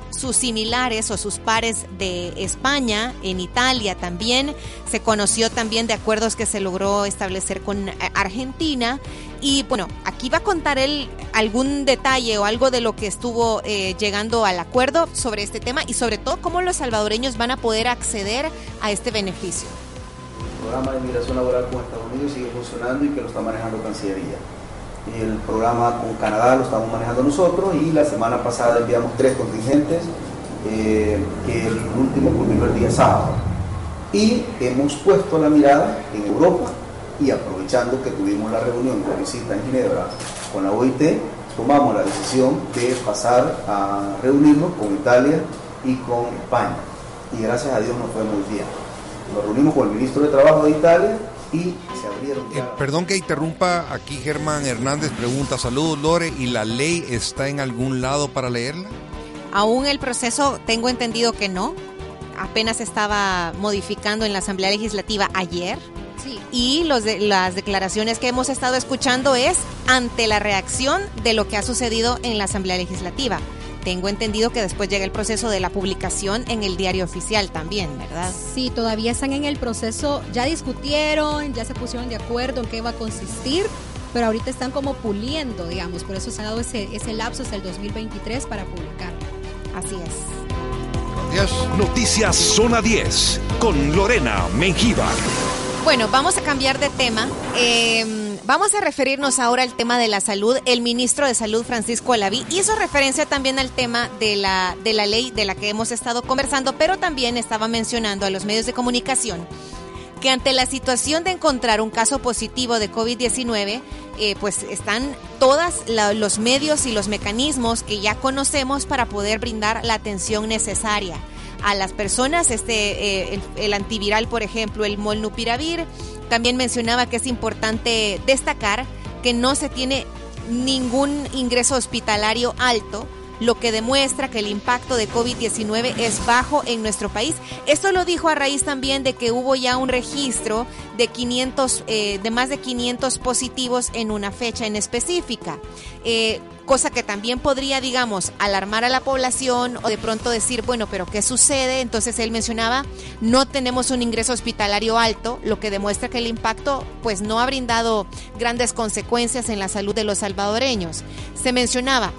sus similares o sus pares de España, en Italia también. Se conoció también de acuerdos que se logró establecer con Argentina. Y bueno, aquí va a contar él algún detalle o algo de lo que estuvo eh, llegando al acuerdo sobre este tema y sobre todo cómo los salvadoreños van a poder acceder a este beneficio. El programa de migración laboral con Estados Unidos sigue funcionando y que lo está manejando Cancillería. El programa con Canadá lo estamos manejando nosotros y la semana pasada enviamos tres contingentes, eh, que el último culminó el día sábado. Y hemos puesto la mirada en Europa y aprovechando que tuvimos la reunión, la visita en Ginebra con la OIT, tomamos la decisión de pasar a reunirnos con Italia y con España. Y gracias a Dios nos fue muy bien. Nos reunimos con el ministro de Trabajo de Italia y se abrieron Eh, perdón que interrumpa, aquí Germán Hernández pregunta, saludos Lore, ¿y la ley está en algún lado para leerla? Aún el proceso, tengo entendido que no. Apenas estaba modificando en la Asamblea Legislativa ayer. Y los de, las declaraciones que hemos estado escuchando es ante la reacción de lo que ha sucedido en la Asamblea Legislativa. Tengo entendido que después llega el proceso de la publicación en el diario oficial también, ¿verdad? Sí, todavía están en el proceso, ya discutieron, ya se pusieron de acuerdo en qué va a consistir, pero ahorita están como puliendo, digamos, por eso se ha dado ese, ese lapso hasta el 2023 para publicar. Así es. Noticias Zona 10 con Lorena Mengíbar. Bueno, vamos a cambiar de tema. Eh, vamos a referirnos ahora al tema de la salud. El ministro de Salud, Francisco Alaví, hizo referencia también al tema de la, de la ley de la que hemos estado conversando, pero también estaba mencionando a los medios de comunicación que ante la situación de encontrar un caso positivo de COVID-19, eh, pues están todos los medios y los mecanismos que ya conocemos para poder brindar la atención necesaria a las personas, este, eh, el, el, antiviral, por ejemplo, el molnupiravir. También mencionaba que es importante destacar que no se tiene ningún ingreso hospitalario alto, lo que demuestra que el impacto de COVID-19 es bajo en nuestro país. Esto lo dijo a raíz también de que hubo ya un registro de 500, eh, de más de 500 positivos en una fecha en específica. Eh, cosa que también podría, digamos, alarmar a la población o de pronto decir, bueno, pero ¿qué sucede? Entonces él mencionaba, no tenemos un ingreso hospitalario alto, lo que demuestra que el impacto pues no ha brindado grandes consecuencias en la salud de los salvadoreños. Se mencionaba,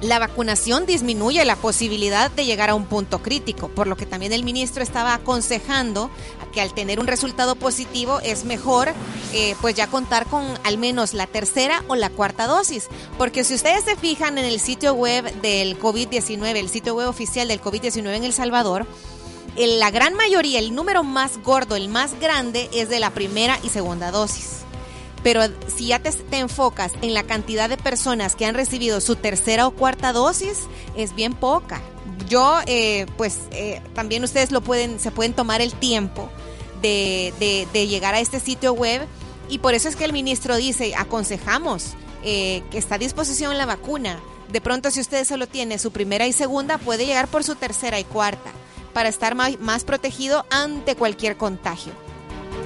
la vacunación disminuye la posibilidad de llegar a un punto crítico, por lo que también el ministro estaba aconsejando que al tener un resultado positivo es mejor eh, pues ya contar con al menos la tercera o la cuarta dosis, porque si ustedes se fijan en el sitio web del COVID-19, el sitio web oficial del COVID-19 en El Salvador, en la gran mayoría, el número más gordo, el más grande es de la primera y segunda dosis pero si ya te, te, enfocas en la cantidad de personas que han recibido su tercera o cuarta dosis, es bien poca. Yo, eh, pues, eh, también ustedes lo pueden, se pueden tomar el tiempo de, llegar a este sitio web y por eso es que el ministro dice, aconsejamos eh, que está a disposición la vacuna. De pronto, si usted solo tiene su primera y segunda, puede llegar por su tercera y cuarta para estar más protegido ante cualquier contagio.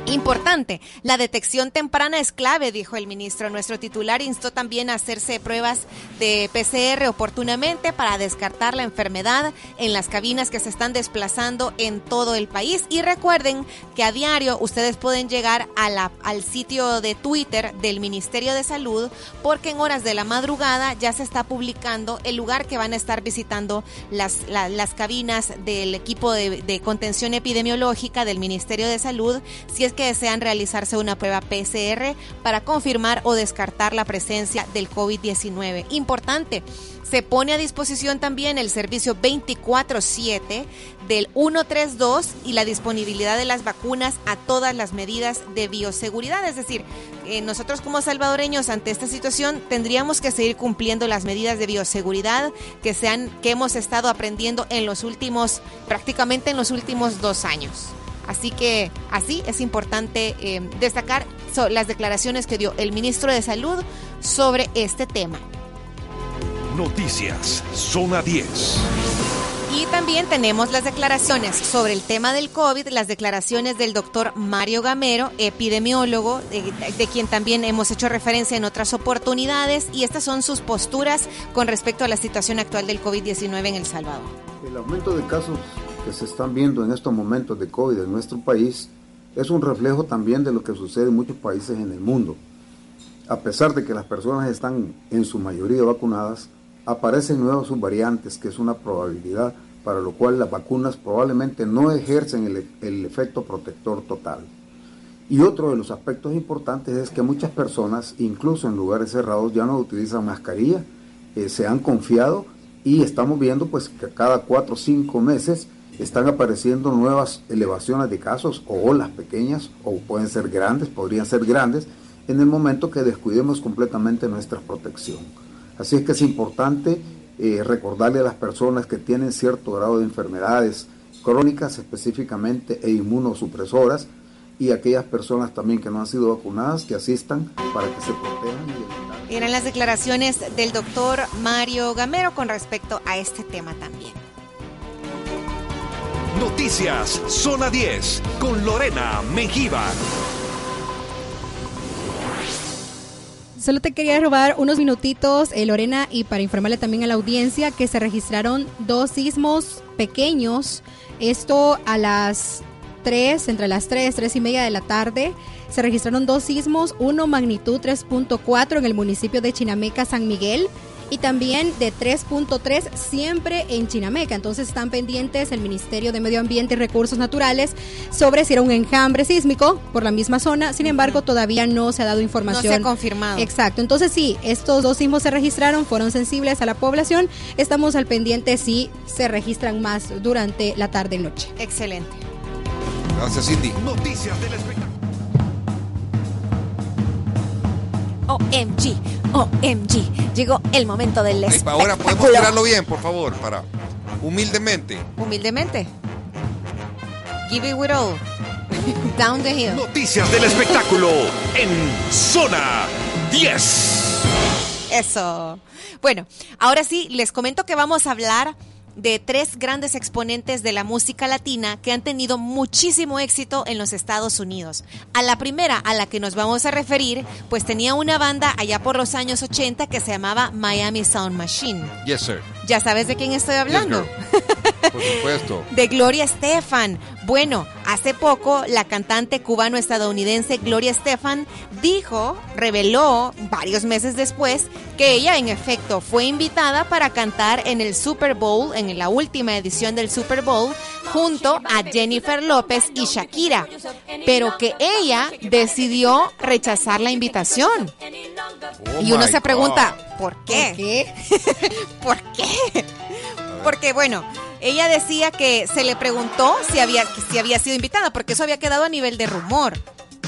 Importante, la detección temprana es clave, dijo el ministro. Nuestro titular instó también a hacerse pruebas de PCR oportunamente para descartar la enfermedad en las cabinas que se están desplazando en todo el país. Y recuerden que a diario ustedes pueden llegar al sitio de Twitter del Ministerio de Salud porque en horas de la madrugada ya se está publicando el lugar que van a estar visitando las, la, las cabinas del equipo de, de contención epidemiológica del Ministerio de Salud. Si es que desean realizarse una prueba PCR para confirmar o descartar la presencia del COVID-19. Importante, se pone a disposición también el servicio 24/7 del 132 y la disponibilidad de las vacunas a todas las medidas de bioseguridad. Es decir, eh, nosotros como salvadoreños ante esta situación tendríamos que seguir cumpliendo las medidas de bioseguridad que, sean, que hemos estado aprendiendo en los últimos, prácticamente en los últimos dos años. Así que así es importante eh, destacar so, las declaraciones que dio el ministro de Salud sobre este tema. Noticias, zona 10. Y también tenemos las declaraciones sobre el tema del COVID, las declaraciones del doctor Mario Gamero, epidemiólogo, de, de, quien también hemos hecho referencia en otras oportunidades, y estas son sus posturas con respecto a la situación actual del COVID-19 en El Salvador. El aumento de casos que se están viendo en estos momentos de COVID en nuestro país es un reflejo también de lo que sucede en muchos países en el mundo. A pesar de que las personas están en su mayoría vacunadas, aparecen nuevas subvariantes, que es una probabilidad para lo cual las vacunas probablemente no ejercen el, efecto protector total. Y otro de los aspectos importantes es que muchas personas, incluso en lugares cerrados, ya no utilizan mascarilla, eh, se han confiado y estamos viendo pues que cada cuatro o cinco meses están apareciendo nuevas elevaciones de casos o olas pequeñas o pueden ser grandes, podrían ser grandes, en el momento que descuidemos completamente nuestra protección. Así es que es importante eh, recordarle a las personas que tienen cierto grado de enfermedades crónicas específicamente e inmunosupresoras y aquellas personas también que no han sido vacunadas que asistan para que se protejan. Y Eran las declaraciones del doctor Mario Gamero con respecto a este tema también. Noticias Zona 10 con Lorena Mengíbar. Solo te quería robar unos minutitos, eh, Lorena, y para informarle también a la audiencia que se registraron dos sismos pequeños. Esto a las 3, entre las 3, 3 y media de la tarde. Se registraron dos sismos, uno magnitud 3.4 en el municipio de Chinameca, San Miguel, y también de 3.3 siempre en Chinameca. Entonces están pendientes el Ministerio de Medio Ambiente y Recursos Naturales sobre si era un enjambre sísmico por la misma zona. Sin embargo, todavía no se ha dado información. No se ha confirmado. Exacto. Entonces sí, estos dos sismos se registraron, fueron sensibles a la población. Estamos al pendiente si se registran más durante la tarde y noche. Excelente. Gracias, Cindy. Noticias del espectáculo. OMG, OMG. Llegó el momento del. Ahora podemos tirarlo bien, por favor, para humildemente. Humildemente. Give it with all. Down the hill. Noticias del espectáculo en Zona 10. Eso. Bueno, ahora sí, les comento que vamos a hablar de tres grandes exponentes de la música latina que han tenido muchísimo éxito en los Estados Unidos. A la primera a la que nos vamos a referir, pues tenía una banda allá por los años 80 que se llamaba Miami Sound Machine. Yes, sir. ¿Ya sabes de quién estoy hablando? Por supuesto. [LAUGHS] de Gloria Estefan. Bueno, hace poco la cantante cubano-estadounidense Gloria Estefan dijo, reveló varios meses después, que ella en efecto fue invitada para cantar en el Super Bowl, en la última edición del Super Bowl, junto a Jennifer López y Shakira, pero que ella decidió rechazar la invitación. Oh y uno se pregunta, God. ¿por qué? ¿Por qué? [LAUGHS] Porque bueno, ella decía que se le preguntó si había, si había sido invitada, porque eso había quedado a nivel de rumor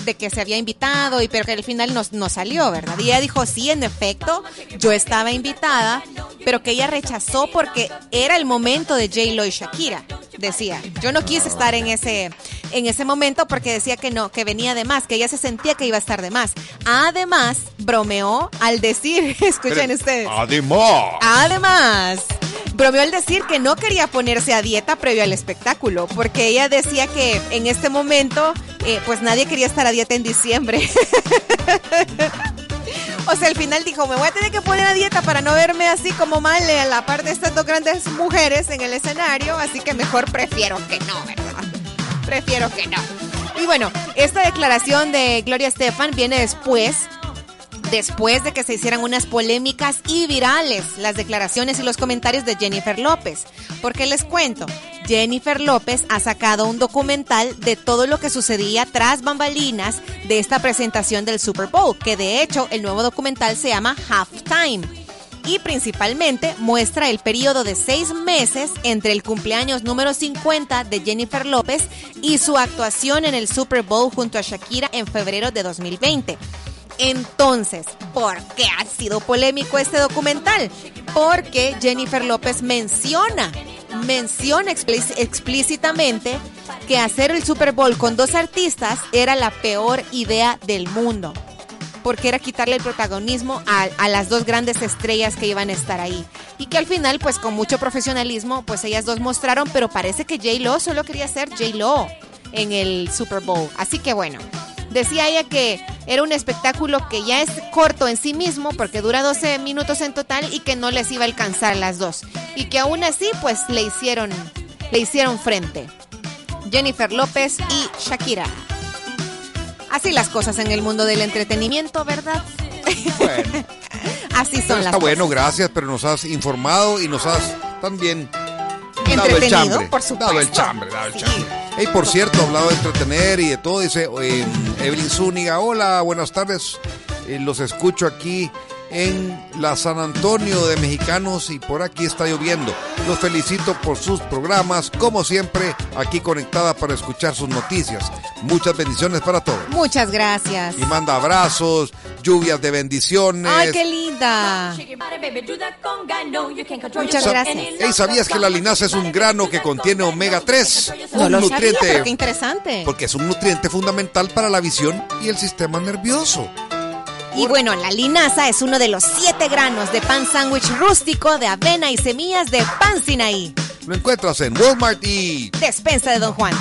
de que se había invitado y pero que al final no, no salió, ¿verdad? Y ella dijo, sí, en efecto, yo estaba invitada, pero que ella rechazó porque era el momento de J-Lo y Shakira. Decía, yo no quise estar en ese, en ese momento porque decía que no, que venía de más, que ella se sentía que iba a estar de más. Además, bromeó al decir, [LAUGHS] escuchen ustedes. Además. Además, bromeó al decir que no quería ponerse a dieta previo al espectáculo, porque ella decía que en este momento, eh, pues nadie quería estar a dieta en diciembre. [LAUGHS] O sea, al final dijo, me voy a tener que poner a dieta para no verme así como mal a la par de estas dos grandes mujeres en el escenario, así que mejor prefiero que no, ¿verdad? Prefiero que no. Y bueno, esta declaración de Gloria Estefan viene después después de que se hicieran unas polémicas y virales las declaraciones y los comentarios de Jennifer López. Porque les cuento, Jennifer López ha sacado un documental de todo lo que sucedía tras bambalinas de esta presentación del Super Bowl, que de hecho el nuevo documental se llama Halftime. Y principalmente muestra el periodo de seis meses entre el cumpleaños número 50 de Jennifer López y su actuación en el Super Bowl junto a Shakira en febrero de 2020. Entonces, ¿por qué ha sido polémico este documental? Porque Jennifer López menciona, menciona explí- explícitamente que hacer el Super Bowl con dos artistas era la peor idea del mundo. Porque era quitarle el protagonismo a, a las dos grandes estrellas que iban a estar ahí. Y que al final, pues con mucho profesionalismo, pues ellas dos mostraron, pero parece que J-Lo solo quería ser J-Lo en el Super Bowl. Así que bueno, Decía ella que era un espectáculo que ya es corto en sí mismo porque dura 12 minutos en total y que no les iba a alcanzar las dos. Y que aún así pues le hicieron, le hicieron frente. Jennifer López y Shakira. Así las cosas en el mundo del entretenimiento, ¿verdad? [LAUGHS] Así son las Está bueno, gracias, pero nos has informado y nos has también dado el Entretenido, chambre. por Dado el supuesto. chambre, dado el Sí. Hey, por cierto, hablado de entretener y de todo, dice eh, Evelyn Zúñiga, hola, buenas tardes, Eh, los escucho aquí en la San Antonio de Mexicanos y por aquí está lloviendo. Los felicito por sus programas, como siempre, aquí conectada para escuchar sus noticias. Muchas bendiciones para todos. Muchas gracias. Y manda abrazos, lluvias de bendiciones. Ay, qué linda. Muchas gracias. Hey, ¿sabías que la linaza es un grano que contiene omega 3? No un lo nutriente sabía, pero qué interesante. porque es un nutriente fundamental para la visión y el sistema nervioso. Y bueno, la linaza es uno de los siete granos de pan sándwich rústico de avena y semillas de pan Sinaí. Lo encuentras en Walmart y Despensa de Don Juan.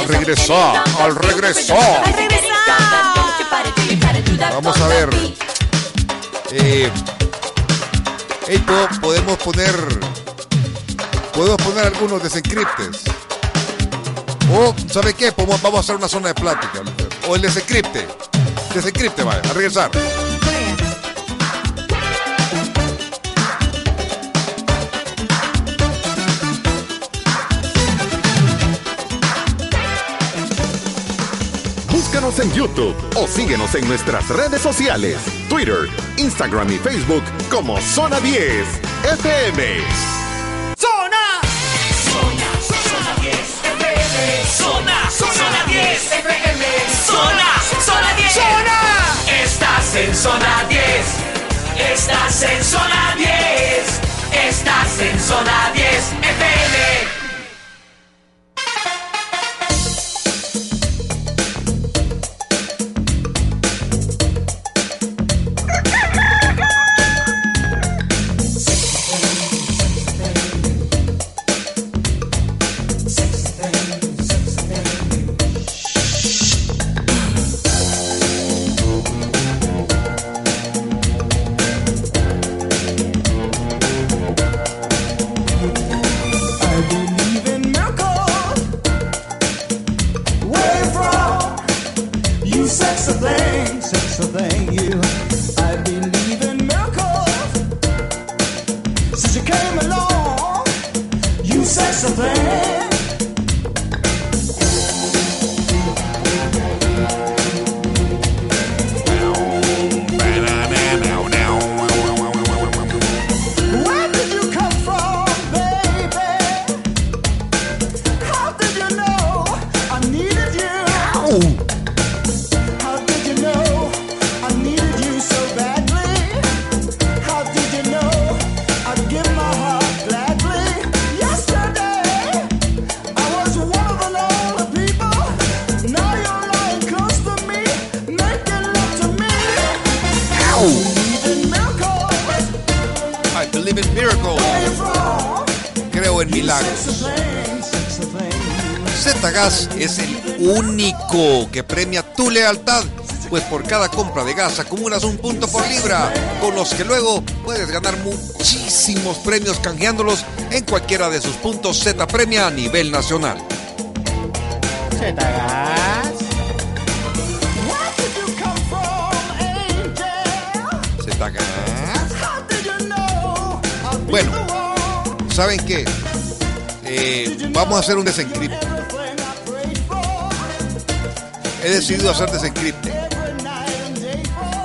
al regresar, al regresar. ¡Al regresar! Vamos a ver. Eh, po- podemos poner. Podemos poner algunos desencriptes. O, ¿sabe qué? Podemos- vamos a hacer una zona de plática. O el desencripte. Desencripte, vaya, a regresar. Búscanos en YouTube o síguenos en nuestras redes sociales, Twitter, Instagram y Facebook como Zona 10 FM. Zona. Zona, Zona, zona 10 FM. Zona, zona 10. Zona. Estás en zona 10. Estás en zona 10. Estás en zona 10 FM. Z-Gas es el único que premia tu lealtad, pues por cada compra de gas acumulas un punto por libra, con los que luego puedes ganar muchísimos premios canjeándolos en cualquiera de sus puntos Z Premia a nivel nacional. Z-Gas. Bueno, ¿saben qué? Eh, vamos a hacer un desencripte. He decidido hacer desencripte.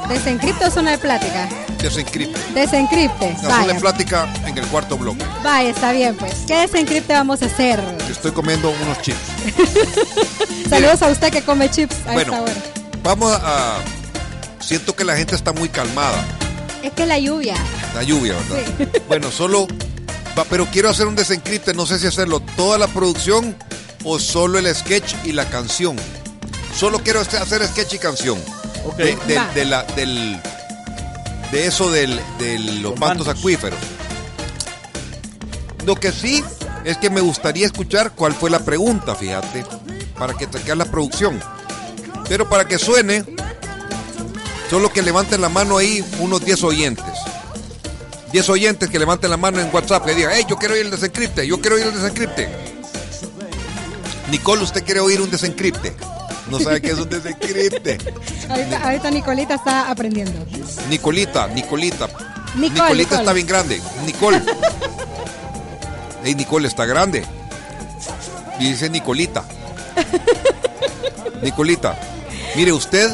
Desencripto o zona de plática. Desencripte. Desencripte. Una zona de plática en el cuarto bloque. Vaya, está bien pues. ¿Qué desencripte vamos a hacer? Estoy comiendo unos chips. [LAUGHS] Saludos a usted que come chips a Bueno. esta hora. Vamos a... Siento que la gente está muy calmada. Es que la lluvia. La lluvia, ¿verdad? [LAUGHS] Bueno, solo... pero quiero hacer un desencripte. No sé si hacerlo toda la producción o solo el sketch y la canción. Solo quiero hacer sketch y canción. De, del- Va. de la, del, de eso del, de los mantos acuíferos. Lo que sí es que me gustaría escuchar cuál fue la pregunta, fíjate, para que chequear la producción. Pero para que suene, solo que levanten la mano ahí unos 10 oyentes. 10 oyentes que levanten la mano en WhatsApp, que digan, hey, yo quiero oír el desencripte, yo quiero oír el desencripte. Nicole, ¿usted quiere oír un desencripte? No sabe qué es un desencripte. Ahorita, ahorita Nicolita está aprendiendo. Nicolita, Nicolita. Nicole, Nicolita Nicole. está bien grande. Nicole. Hey, Nicole está grande. Y dice Nicolita. Nicolita, mire usted,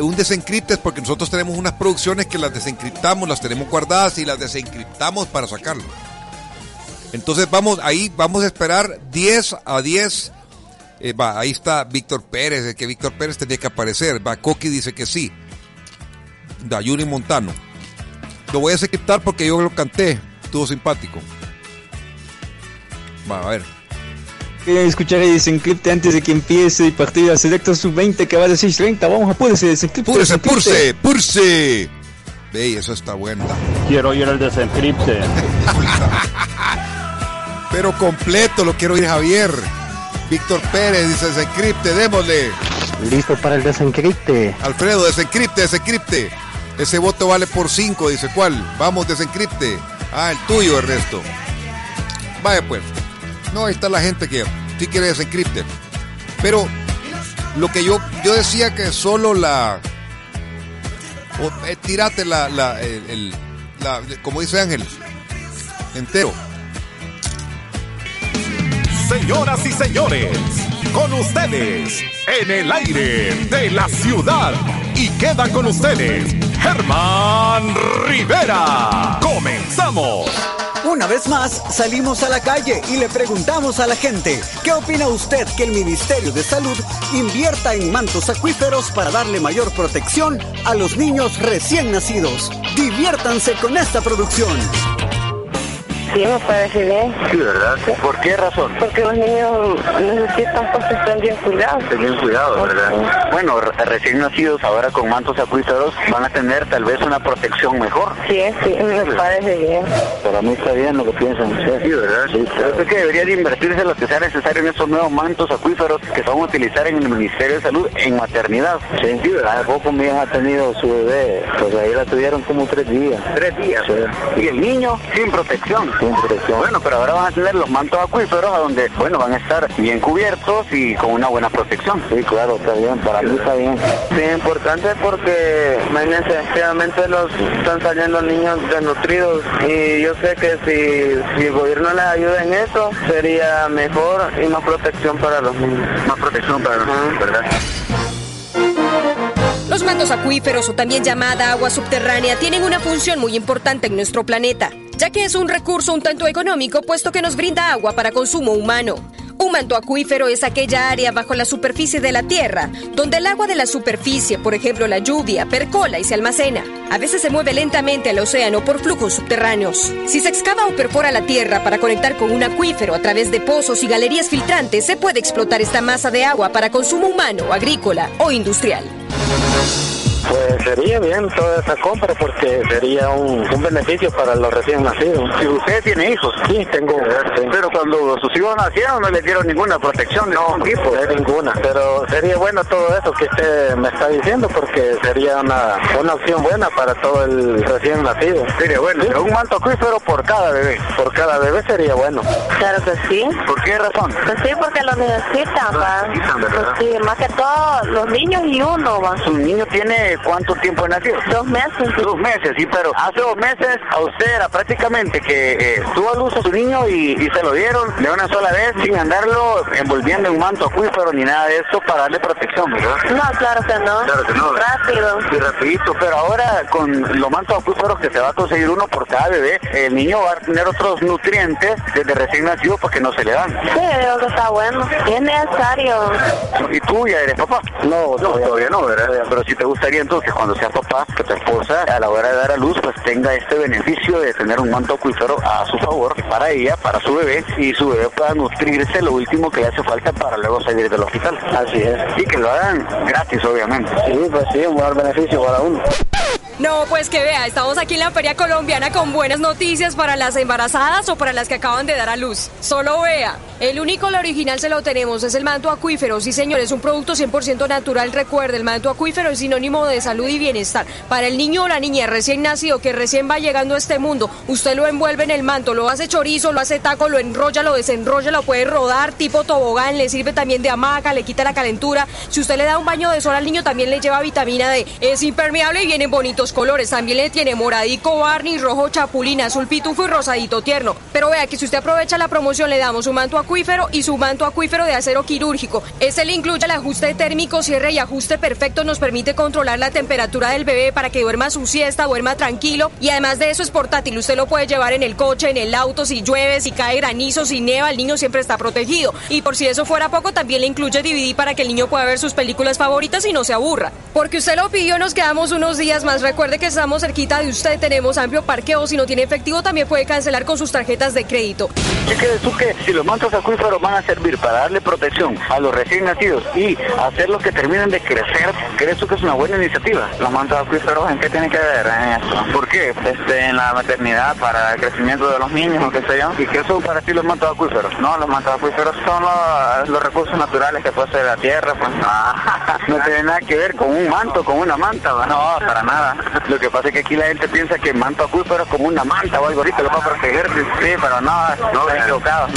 un desencripte es porque nosotros tenemos unas producciones que las desencriptamos, las tenemos guardadas y las desencriptamos para sacarlo. Entonces vamos, ahí vamos a esperar 10 a 10. Eh, va, ahí está Víctor Pérez, el que Víctor Pérez tenía que aparecer. Va, Coqui dice que sí. Da Yuri Montano. Lo voy a desencriptar porque yo lo canté. Estuvo simpático. Va, a ver. Quieren escuchar el desencripte antes de que empiece el partido de Selecto Sub-20 que va de 6.30. Vamos, desencripte. ¡Púrese, desencripte. purse, purse! Ve, eso está bueno. Quiero oír el desencripte. [LAUGHS] Pero completo, lo quiero oír Javier. Víctor Pérez dice desencripte, démosle. Listo para el desencripte. Alfredo, desencripte, desencripte. Ese voto vale por 5, dice cuál. Vamos, desencripte. Ah, el tuyo, Ernesto. Vaya pues. No, ahí está la gente que sí quiere desencripte. Pero lo que yo, yo decía que solo la. o, eh, tirate la, la, el, el- la- como dice Ángel, entero. Señoras y señores, con ustedes, en el aire de la ciudad. Y queda con ustedes, Germán Rivera. ¡Comenzamos! Una vez más, salimos a la calle y le preguntamos a la gente, ¿qué opina usted que el Ministerio de Salud invierta en mantos acuíferos para darle mayor protección a los niños recién nacidos? Diviértanse con esta producción. Sí, me parece bien. Sí, ¿verdad? ¿Por qué razón? Porque los niños necesitan pues que estén bien cuidados. Tener cuidado, ¿verdad? Bueno, re- recién nacidos ahora con mantos acuíferos van a tener tal vez una protección mejor. Sí, sí, me parece bien. Para mí está bien lo que piensan ustedes. Sí, ¿verdad? Sí, Creo que debería de invertirse lo que sea necesario en esos nuevos mantos acuíferos que se van a utilizar en el Ministerio de Salud en maternidad. Sí, sí ¿verdad? Poco mi hija ha tenido su bebé, pues ahí la tuvieron como tres días. Tres días. Y el niño sin protección. Bueno, pero ahora van a tener los mantos acuíferos a donde, bueno, van a estar bien cubiertos y con una buena protección. Sí, claro, está bien. Para mí está bien. Sí, es importante porque, imagínense, efectivamente los están saliendo niños desnutridos y yo sé que si, si el gobierno les ayuda en eso, sería mejor y más protección para los niños. Más protección para los niños, ¿verdad? Los mantos acuíferos o también llamada agua subterránea tienen una función muy importante en nuestro planeta, ya que es un recurso un tanto económico puesto que nos brinda agua para consumo humano. Un manto acuífero es aquella área bajo la superficie de la Tierra, donde el agua de la superficie, por ejemplo la lluvia, percola y se almacena. A veces se mueve lentamente al océano por flujos subterráneos. Si se excava o perfora la Tierra para conectar con un acuífero a través de pozos y galerías filtrantes, se puede explotar esta masa de agua para consumo humano, agrícola o industrial. Pues sería bien toda esa compra porque sería un, un beneficio para los recién nacidos. Si usted tiene hijos. Sí, tengo. Pero cuando sus hijos nacieron no le dieron ninguna protección de ningún tipo. De ninguna, pero sería bueno todo eso que usted me está diciendo porque sería una, una opción buena para todo el recién nacido. Sería bueno, pero un manto acuífero por cada bebé. Por cada bebé sería bueno. Claro que sí. ¿Por qué razón? Pues sí, porque lo necesitan, va. necesitan, ¿verdad? Pues sí, más que todo los niños y uno, va. ¿Su niño tiene cuánto tiempo de nacido? Dos meses. Dos meses, sí, pero hace dos meses a usted era prácticamente que eh, tuvo a luz a su niño y, y se lo dieron de una sola vez sin andarlo envolviendo en un manto acuífero ni nada de eso para darle protección, ¿verdad? No, claro que no. Claro que no. Rápido. Sí, rapidito, pero ahora con los mantos acuíferos que se va a conseguir uno por cada bebé, el niño va a tener otros nutrientes desde recién nacido porque no se le dan. Sí, creo que está bueno. Es necesario. ¿Y tú ya eres papá? No, todavía no, ¿verdad? Pero si te gustaría entonces cuando seas papá, que tu esposa a la hora de dar a luz pues tenga este beneficio de tener un manto acuífero a su favor para ella, para su bebé y su bebé pueda nutrirse lo último que le hace falta para luego salir del hospital. Así es. Y que lo hagan gratis, obviamente. Sí, pues sí, un buen beneficio para uno. No, pues que vea, estamos aquí en la Feria Colombiana con buenas noticias para las embarazadas o para las que acaban de dar a luz. Solo vea, el único, el original se lo tenemos, es el manto acuífero. Sí, señor, es un producto 100% natural. Recuerde, el manto acuífero es sinónimo de salud y bienestar. Para el niño o la niña recién nacido que recién va llegando a este mundo, usted lo envuelve en el manto, lo hace chorizo, lo hace taco, lo enrolla, lo desenrolla, lo puede rodar tipo tobogán, le sirve también de hamaca, le quita la calentura. Si usted le da un baño de sol al niño, también le lleva vitamina D. Es impermeable y viene bonito colores. También le tiene moradico Barney, rojo chapulín, azul pitufo y rosadito tierno. Pero vea que si usted aprovecha la promoción le damos su manto acuífero y su manto acuífero de acero quirúrgico. Este le incluye el ajuste térmico, cierre y ajuste perfecto. Nos permite controlar la temperatura del bebé para que duerma su siesta, duerma tranquilo. Y además de eso es portátil. Usted lo puede llevar en el coche, en el auto, si llueve, si cae granizo, si neva, el niño siempre está protegido. Y por si eso fuera poco, también le incluye DVD para que el niño pueda ver sus películas favoritas y no se aburra. Porque usted lo pidió, nos quedamos unos días más. Recuerde que estamos cerquita de usted, tenemos amplio parqueo. Si no tiene efectivo, también puede cancelar con sus tarjetas de crédito. ¿Qué crees tú que si los mantos acuíferos van a servir para darle protección a los recién nacidos y hacerlos que terminen de crecer, crees tú que es una buena iniciativa? Los mantos acuíferos, ¿en qué tienen que ver en esto? ¿Por qué? Este, en la maternidad, para el crecimiento de los niños, o qué sé yo. ¿Y qué son para ti los mantos acuíferos? No, los mantos acuíferos son los, los recursos naturales que posee la tierra, pues ah, [LAUGHS] no tiene nada que ver con un manto, con una manta, ¿va? no, para nada. [LAUGHS] Lo que pasa es que aquí la gente piensa que manto acuífero es como una manta o algo ahorita, lo va a proteger, sí, pero no, no, he equivocado.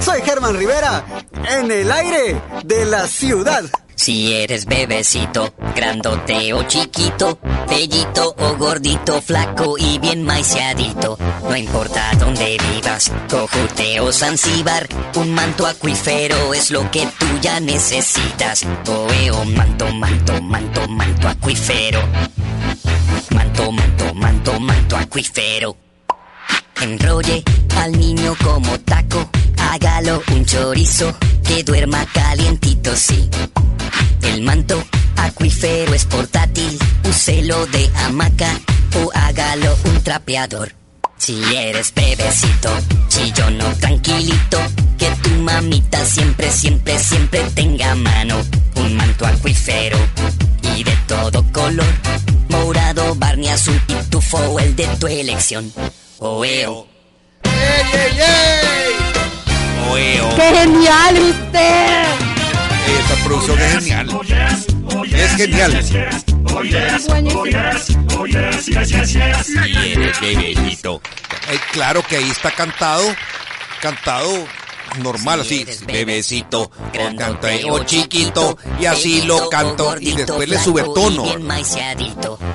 Soy Germán Rivera, en el aire de la ciudad. Si eres bebecito, grandote o chiquito, bellito o gordito, flaco y bien maiciadito, no importa dónde vivas, Cojute o Zanzíbar, un manto acuífero es lo que tú ya necesitas. Oeo, manto, manto, manto, manto acuífero. Manto, manto, manto, manto acuífero. Enrolle al niño como taco, hágalo un chorizo, que duerma calientito, sí. El manto acuífero es portátil, úselo de hamaca o hágalo un trapeador. Si eres bebecito, chillono tranquilito, que tu mamita siempre, siempre, siempre tenga a mano un manto acuífero y de todo color, morado, barney azul, pitufo o el de tu elección. Oeo. Oeo. ¡Qué genial usted! Esta producción es genial. Es genial. Y claro que ahí está cantado, cantado normal, así, bebecito, o, chiquito, y así lo canto, y después le sube tono.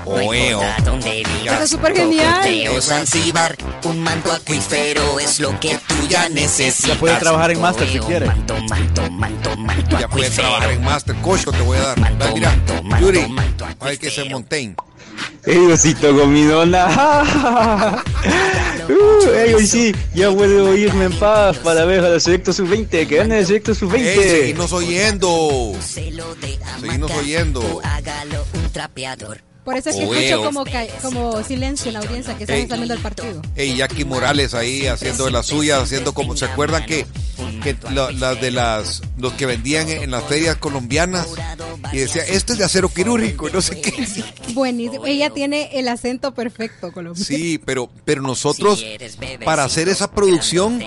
Oeo. Eso es súper genial. Zanzíbar, un manto acuífero es lo que tú ya necesitas. Ya puede trabajar en máster si quiere. Manto, manto, manto, manto Ya acuífero. trabajar en Master Coach, te voy a dar. Va, mira, Yuri, hay que ser Montaigne. ¡Ey, Diosito gomidona! [LAUGHS] uh, ey, hoy sí, ya puedo irme en paz para ver a la Selecto Sub-20, que gane el Selecto Sub-20. Ey, seguimos oyendo. Seguimos oyendo. Hágalo un trapeador. Por eso es que Oeo. escucho como, ca- como silencio en la audiencia que estamos saliendo del partido. Ey, Jackie Morales ahí haciendo de las suyas, haciendo como, ¿se acuerdan que, que la- las de las, los que vendían en las ferias colombianas? Y decía, esto es de acero quirúrgico, y no sé qué. Buenísimo. Ella tiene el acento perfecto colombiano. Sí, pero, pero nosotros, para hacer esa producción,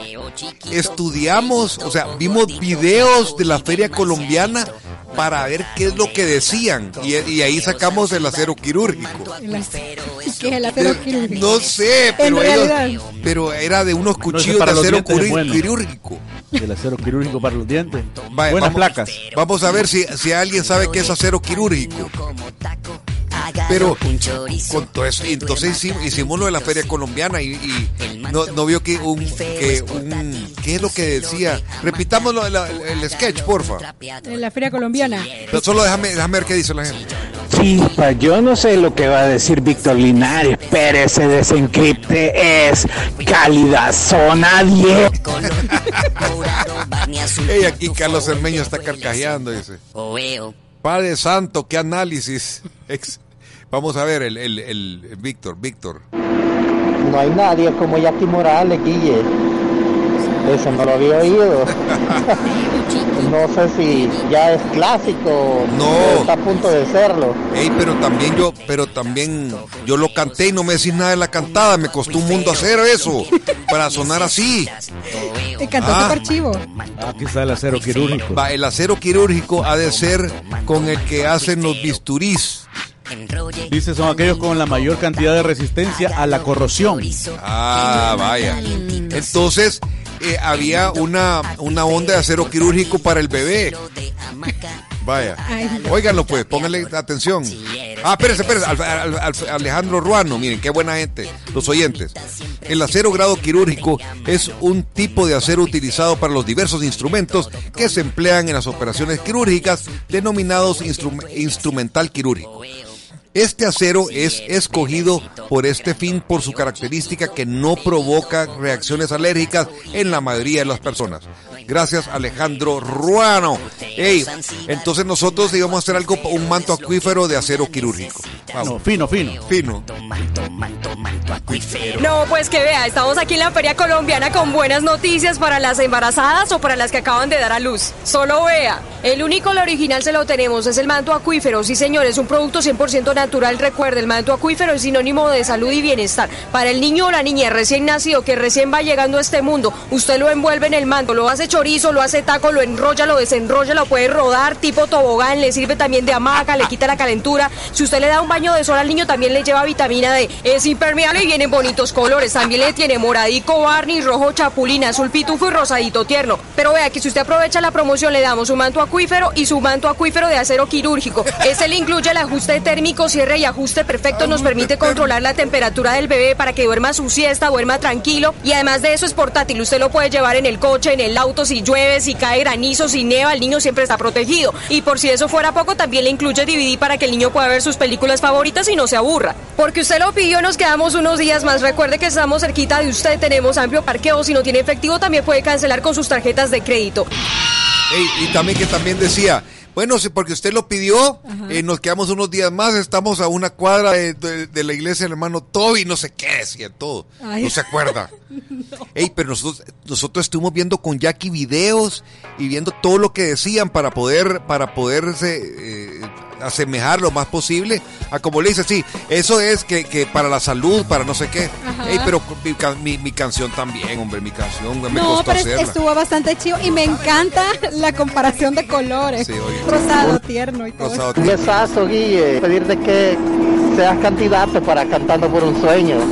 estudiamos, o sea, vimos videos de la feria colombiana para ver qué es lo que decían. Y, y ahí sacamos el acero quirúrgico. Ac- [LAUGHS] ¿Qué es el acero quirúrgico? No sé, pero ellos, era de unos No, cuchillos para de acero quirúrgico. El acero quirúrgico para los dientes. Vaya, Buenas vamos, placas. Vamos a ver si, si alguien sabe qué es acero quirúrgico. Pero con todo eso, y entonces hicimos, hicimos lo de la feria colombiana y, y no, no vio que un, que un ¿qué es lo que decía? Repitamos lo- la- el sketch, porfa. En la feria colombiana. Pero solo déjame, déjame ver qué dice la gente. Chispa, yo no sé lo que va a decir Víctor Linares, pero ese desencripte es cálida zona 10. Ey, aquí Carlos Cermeño está carcajeando, dice. Oeo. Padre Santo, qué análisis. [LAUGHS] Ex- Vamos a ver el, el, el Víctor, Víctor. No hay nadie como Jackie Morales, Guille. Eso no lo había oído. [LAUGHS] no sé si ya es clásico. No. o Está a punto de serlo. Ey, pero también yo, pero también yo lo canté y no me decís nada de la cantada, me costó un mundo hacer eso para sonar así. Te cantó Ah. super chivo. Aquí está el acero quirúrgico. Va, el acero quirúrgico ha de ser con el que hacen los bisturís. Dice, son aquellos con la mayor cantidad de resistencia a la corrosión. Ah, vaya. Entonces, eh, había una, una onda de acero quirúrgico para el bebé. Vaya. Ay. Óiganlo pues, pónganle atención. Ah, espérense, espérense. Al- al- al- Alejandro Ruano, miren, qué buena gente. Los oyentes. El acero grado quirúrgico es un tipo de acero utilizado para los diversos instrumentos que se emplean en las operaciones quirúrgicas, denominados instrum- instrumental quirúrgico. Este acero es escogido por este fin por su característica que no provoca reacciones alérgicas en la mayoría de las personas. Gracias Alejandro Ruano. Ey, entonces nosotros íbamos a hacer algo, un manto acuífero de acero quirúrgico. Vamos. fino, fino. Fino. No, pues que vea, estamos aquí en la Feria Colombiana con buenas noticias para las embarazadas o para las que acaban de dar a luz. Solo vea, el único, el original se lo tenemos, es el manto acuífero. Sí, señores, un producto 100% natural. Recuerde, el manto acuífero es sinónimo de salud y bienestar. Para el niño o la niña recién nacido que recién va llegando a este mundo, usted lo envuelve en el manto, lo hace chorizo, lo hace taco, lo enrolla, lo desenrolla, lo puede rodar tipo tobogán, le sirve también de hamaca, le quita la calentura. Si usted le da un baño de sol al niño, también le lleva vitamina D. Es impermeable y viene en bonitos colores. También le tiene moradico, barney, rojo, chapulín, azul pitufo y rosadito tierno. Pero vea que si usted aprovecha la promoción, le damos un manto acuífero y su manto acuífero de acero quirúrgico. Este le incluye el ajuste térmico, cierre y ajuste perfecto. Nos permite controlar la temperatura del bebé para que duerma su siesta, duerma tranquilo. Y además de eso es portátil. Usted lo puede llevar en el coche, en el auto, si llueve, si cae granizo, si neva, el niño siempre está protegido. Y por si eso fuera poco, también le incluye DVD para que el niño pueda ver sus películas favoritas y no se aburra. Porque usted lo pidió, nos quedamos unos días más. Recuerde que estamos cerquita de usted, tenemos amplio parqueo. Si no tiene efectivo, también puede cancelar con sus tarjetas de crédito. Ey, y también que también decía, bueno, si porque usted lo pidió, eh, nos quedamos unos días más, estamos a una cuadra de, de- de la iglesia del hermano Toby, no sé qué decía todo. Ay. No se acuerda. [LAUGHS] Ey, pero nosotros, nosotros estuvimos viendo con Jackie videos y viendo todo lo que decían para poder, para poderse eh, asemejar lo más posible a como le dice, sí, eso es que, que para la salud, para no sé qué. Ey, pero mi, mi, mi canción también, hombre, mi canción me No, costó pero hacerla. estuvo bastante chido y me encanta la comparación de colores. Sí, oye. Rosado, tierno y todo. Rosado, Un besazo, Guille. Pedirte que seas candidato para Cantando por un Sueño. [LAUGHS]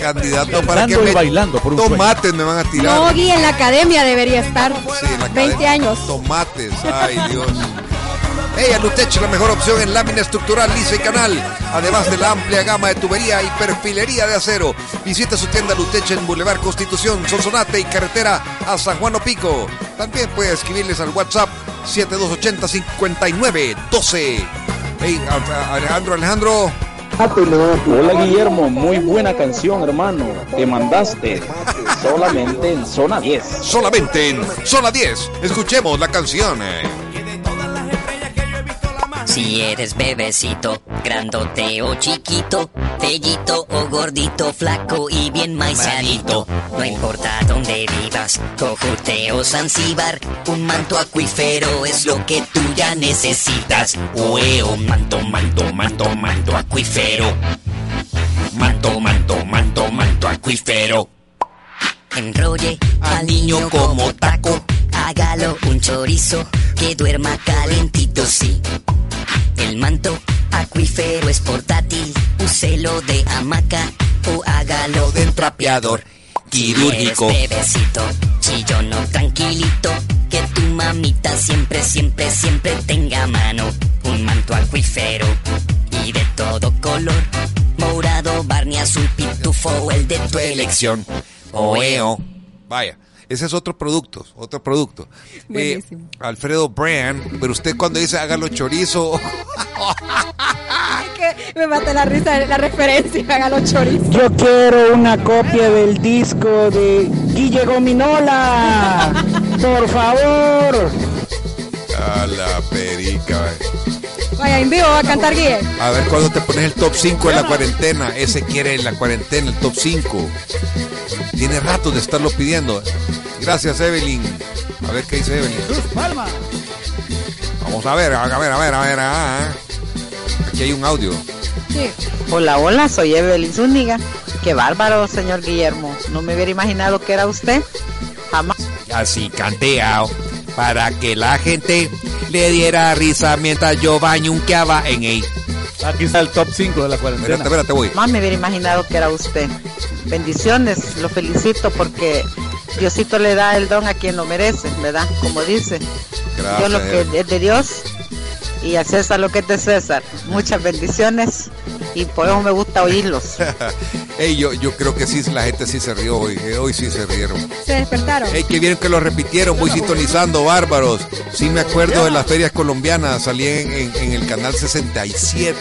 candidato para que y me bailando por un tomates me van a tirar. No, Gui, en la academia debería estar. Sí, en la 20 academia. años. Tomates, ay Dios. Hey, Alutech, la mejor opción en lámina estructural lisa y canal, además de la amplia gama de tubería y perfilería de acero. Visita su tienda Lutech en Boulevard Constitución, Sonsonate y carretera a San Juan Opico. También puede escribirles al WhatsApp 7280-5912. Hey, Alejandro, Alejandro. Hola Guillermo, muy buena canción hermano. Te mandaste solamente en zona 10. Solamente en Zona 10. Escuchemos la canción. eh. Si eres bebecito, grandote o chiquito, bellito o gordito, flaco y bien maizadito. No importa dónde vivas, Cojute o Zanzíbar, un manto acuífero es lo que tú ya necesitas. Ueo, manto, manto, manto, manto acuífero. Manto, manto, manto, manto acuífero. Enrolle al niño como taco, hágalo un chorizo, que duerma calentito, sí. El manto acuífero es portátil, úselo de hamaca o hágalo de un trapeador quirúrgico. Bebecito, chillón o tranquilito, que tu mamita siempre, siempre, siempre tenga a mano un manto acuífero y de todo color, morado, barney, azul, pitufo o el de tu elección. Oeo. Vaya, ese es otro producto, otro producto. Eh, Buenísimo. Alfredo Brand, pero usted cuando dice hágalo chorizo, [LAUGHS] Que me mata la risa la referencia, hágalo chorizo. Yo quiero una copia del disco de Guille Gominola. Por favor. a la perica. Vaya, en vivo va a cantar Guille. A ver cuándo te pones el top 5 en la cuarentena. Ese quiere en la cuarentena, el top 5. Tiene rato de estarlo pidiendo. Gracias, Evelyn. A ver qué dice Evelyn. Palma. Vamos a ver, a ver, a ver, a ver. ah. Aquí hay un audio. Sí. Hola, hola, soy Evelyn Zúñiga. Qué bárbaro, señor Guillermo. No me hubiera imaginado que era usted. Jamás. Así canteado para que la gente le diera risa mientras yo bañunqueaba en él. Aquí está el top 5 de la cuarentena. Espérate, espérate, voy. Más me hubiera imaginado que era usted. Bendiciones, lo felicito porque Diosito le da el don a quien lo merece, ¿verdad? Como dice. Gracias, Yo lo que es de Dios y a César lo que es de César. Muchas bendiciones y por eso me gusta oírlos. [LAUGHS] Ey, yo, yo creo que sí, la gente sí se rió hoy. eh, Hoy sí se rieron. Se despertaron. Ey, que bien que lo repitieron, voy sintonizando, bárbaros. Sí me acuerdo de las ferias colombianas, salí en, en- en el canal 67.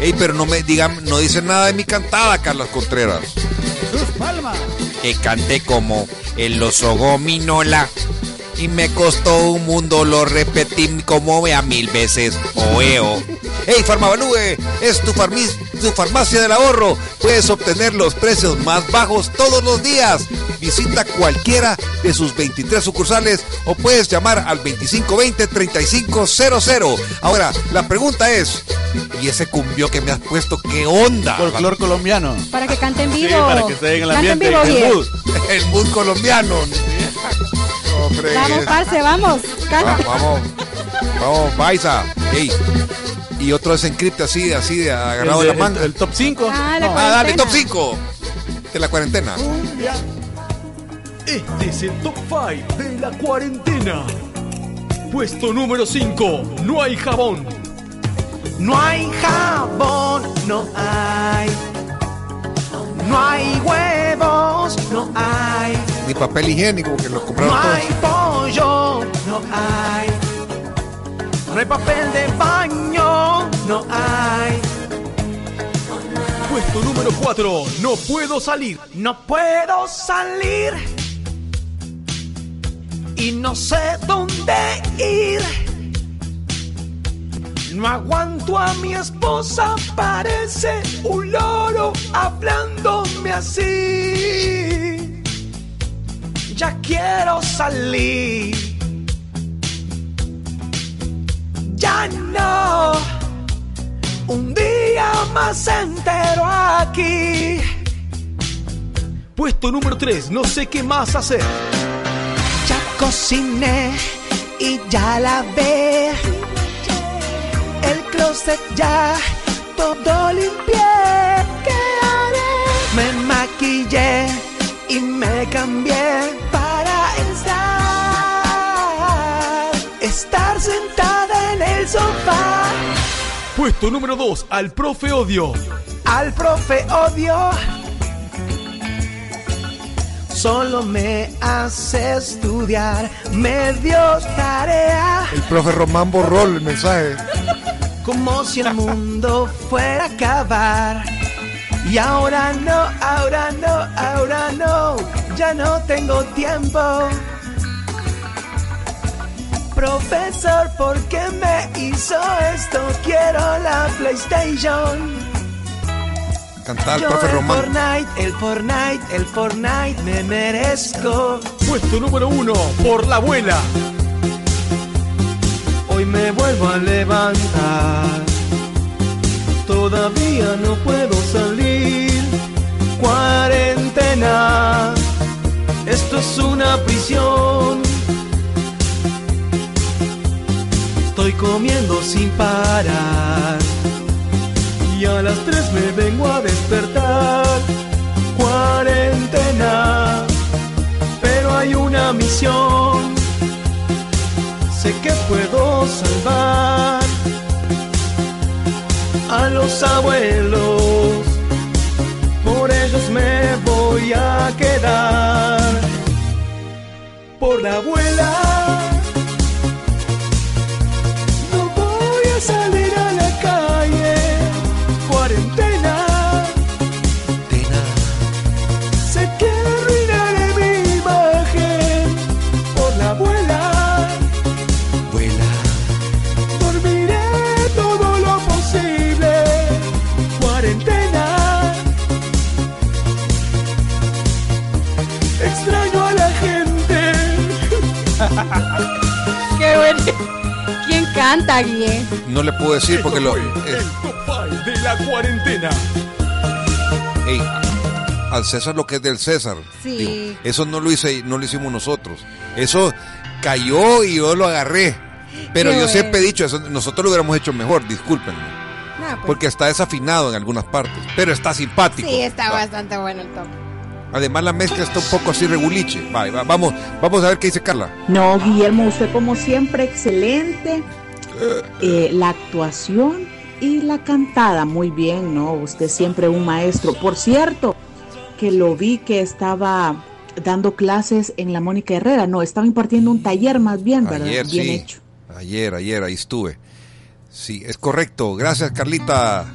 Ey, pero no me digan, no dicen nada de mi cantada, Carlos Contreras. Que canté como el oso gominola. Y me costó un mundo, lo repetí como vea mil veces. Oeo. Hey, Farmavalúe, es tu, tu farmacia del ahorro. Puedes obtener los precios más bajos todos los días. Visita cualquiera de sus 23 sucursales o puedes llamar al 2520-3500. Ahora, la pregunta es, ¿y ese cumbio que me has puesto qué onda? Folclor colombiano. Para que canten vivo. Sí, para que esté en el Canten ambiente, vivo el mood. El mood colombiano. No. Vamos, parce, vamos. Canta. Va- Vamos, vamos, Paisa. Ey. Y otro desencripte así, así, de agarrado El de de- la manga. el- el top 5. Ah, la Ah, dale, top 5 de la cuarentena. Este es el top 5 de la cuarentena. Puesto número 5. No hay jabón. No hay jabón, no hay. No hay huevos, no hay. Ni papel higiénico, que lo No hay pollo, no hay. No hay papel de baño, no hay. Puesto número 4. No puedo salir. No puedo salir. Y no sé dónde ir. No aguanto a mi esposa, parece un loro hablándome así. Ya quiero salir. Ya no. Un día más entero aquí. Puesto número 3. No sé qué más hacer. Ya cociné y ya lavé. El closet ya todo limpié. ¿Qué haré? Me maquillé y me cambié Estar sentada en el sofá. Puesto número 2, al profe odio. Al profe odio. Solo me hace estudiar, me dio tarea. El profe Román borró el mensaje. Como si el mundo fuera a acabar. Y ahora no, ahora no, ahora no, ya no tengo tiempo. Profesor, ¿por qué me hizo esto? Quiero la PlayStation. Cantar Yo profe el Román. Fortnite, el Fortnite, el Fortnite me merezco. Puesto número uno, por la abuela. Hoy me vuelvo a levantar. Todavía no puedo salir. Cuarentena. Esto es una prisión. Estoy comiendo sin parar. Y a las 3 me vengo a despertar. Cuarentena. Pero hay una misión. Sé que puedo salvar a los abuelos. Me voy a quedar. Por la abuela. Canta? No le puedo decir porque lo. El top five de la cuarentena. Ey, al César lo que es del César. Sí. Digo, eso no lo hice, no lo hicimos nosotros. Eso cayó y yo lo agarré. Pero Qué yo bueno. siempre he dicho eso, nosotros lo hubiéramos hecho mejor, discúlpenme. Pues. Porque está desafinado en algunas partes, pero está simpático. Sí, está bastante bueno el top. Además la mezcla está un poco así reguliche. Va, va, vamos, vamos a ver qué dice Carla. No, Guillermo, usted como siempre, excelente. Eh, la actuación y la cantada. Muy bien, ¿no? Usted siempre un maestro. Por cierto, que lo vi que estaba dando clases en la Mónica Herrera. No, estaba impartiendo un taller más bien, ¿verdad? Ayer, bien sí. hecho. Ayer, ayer, ahí estuve. Sí, es correcto. Gracias, Carlita.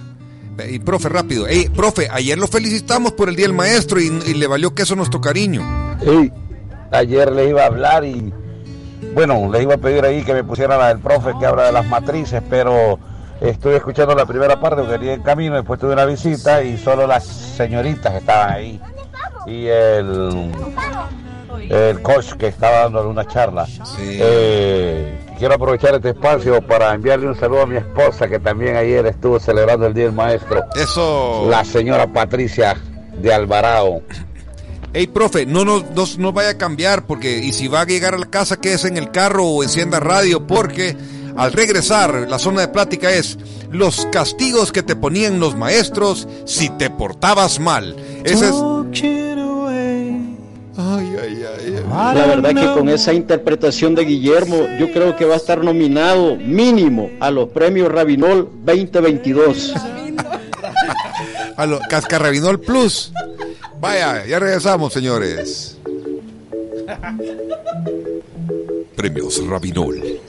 Y profe, rápido. Ey, profe, ayer lo felicitamos por el Día del Maestro y, y le valió queso nuestro cariño. Sí, ayer le iba a hablar y bueno, le iba a pedir ahí que me pusieran la del profe que habla de las matrices, pero estuve escuchando la primera parte porque venía en camino, después tuve una visita y solo las señoritas estaban ahí. Y el, el coach que estaba dándole una charla. Eh, quiero aprovechar este espacio para enviarle un saludo a mi esposa que también ayer estuvo celebrando el Día del Maestro. Eso. La señora Patricia de Alvarado. Ey, profe, no nos no, no vaya a cambiar porque y si va a llegar a la casa quédese en el carro o encienda radio porque al regresar la zona de plática es los castigos que te ponían los maestros si te portabas mal. Ese es Ay, ay, ay, ay. La verdad que con esa interpretación de Guillermo, yo creo que va a estar nominado mínimo a los premios Rabinol 2022. a lo Cascarrabinol Plus. Vaya, ya regresamos, señores. [LAUGHS] Premios Rabinol.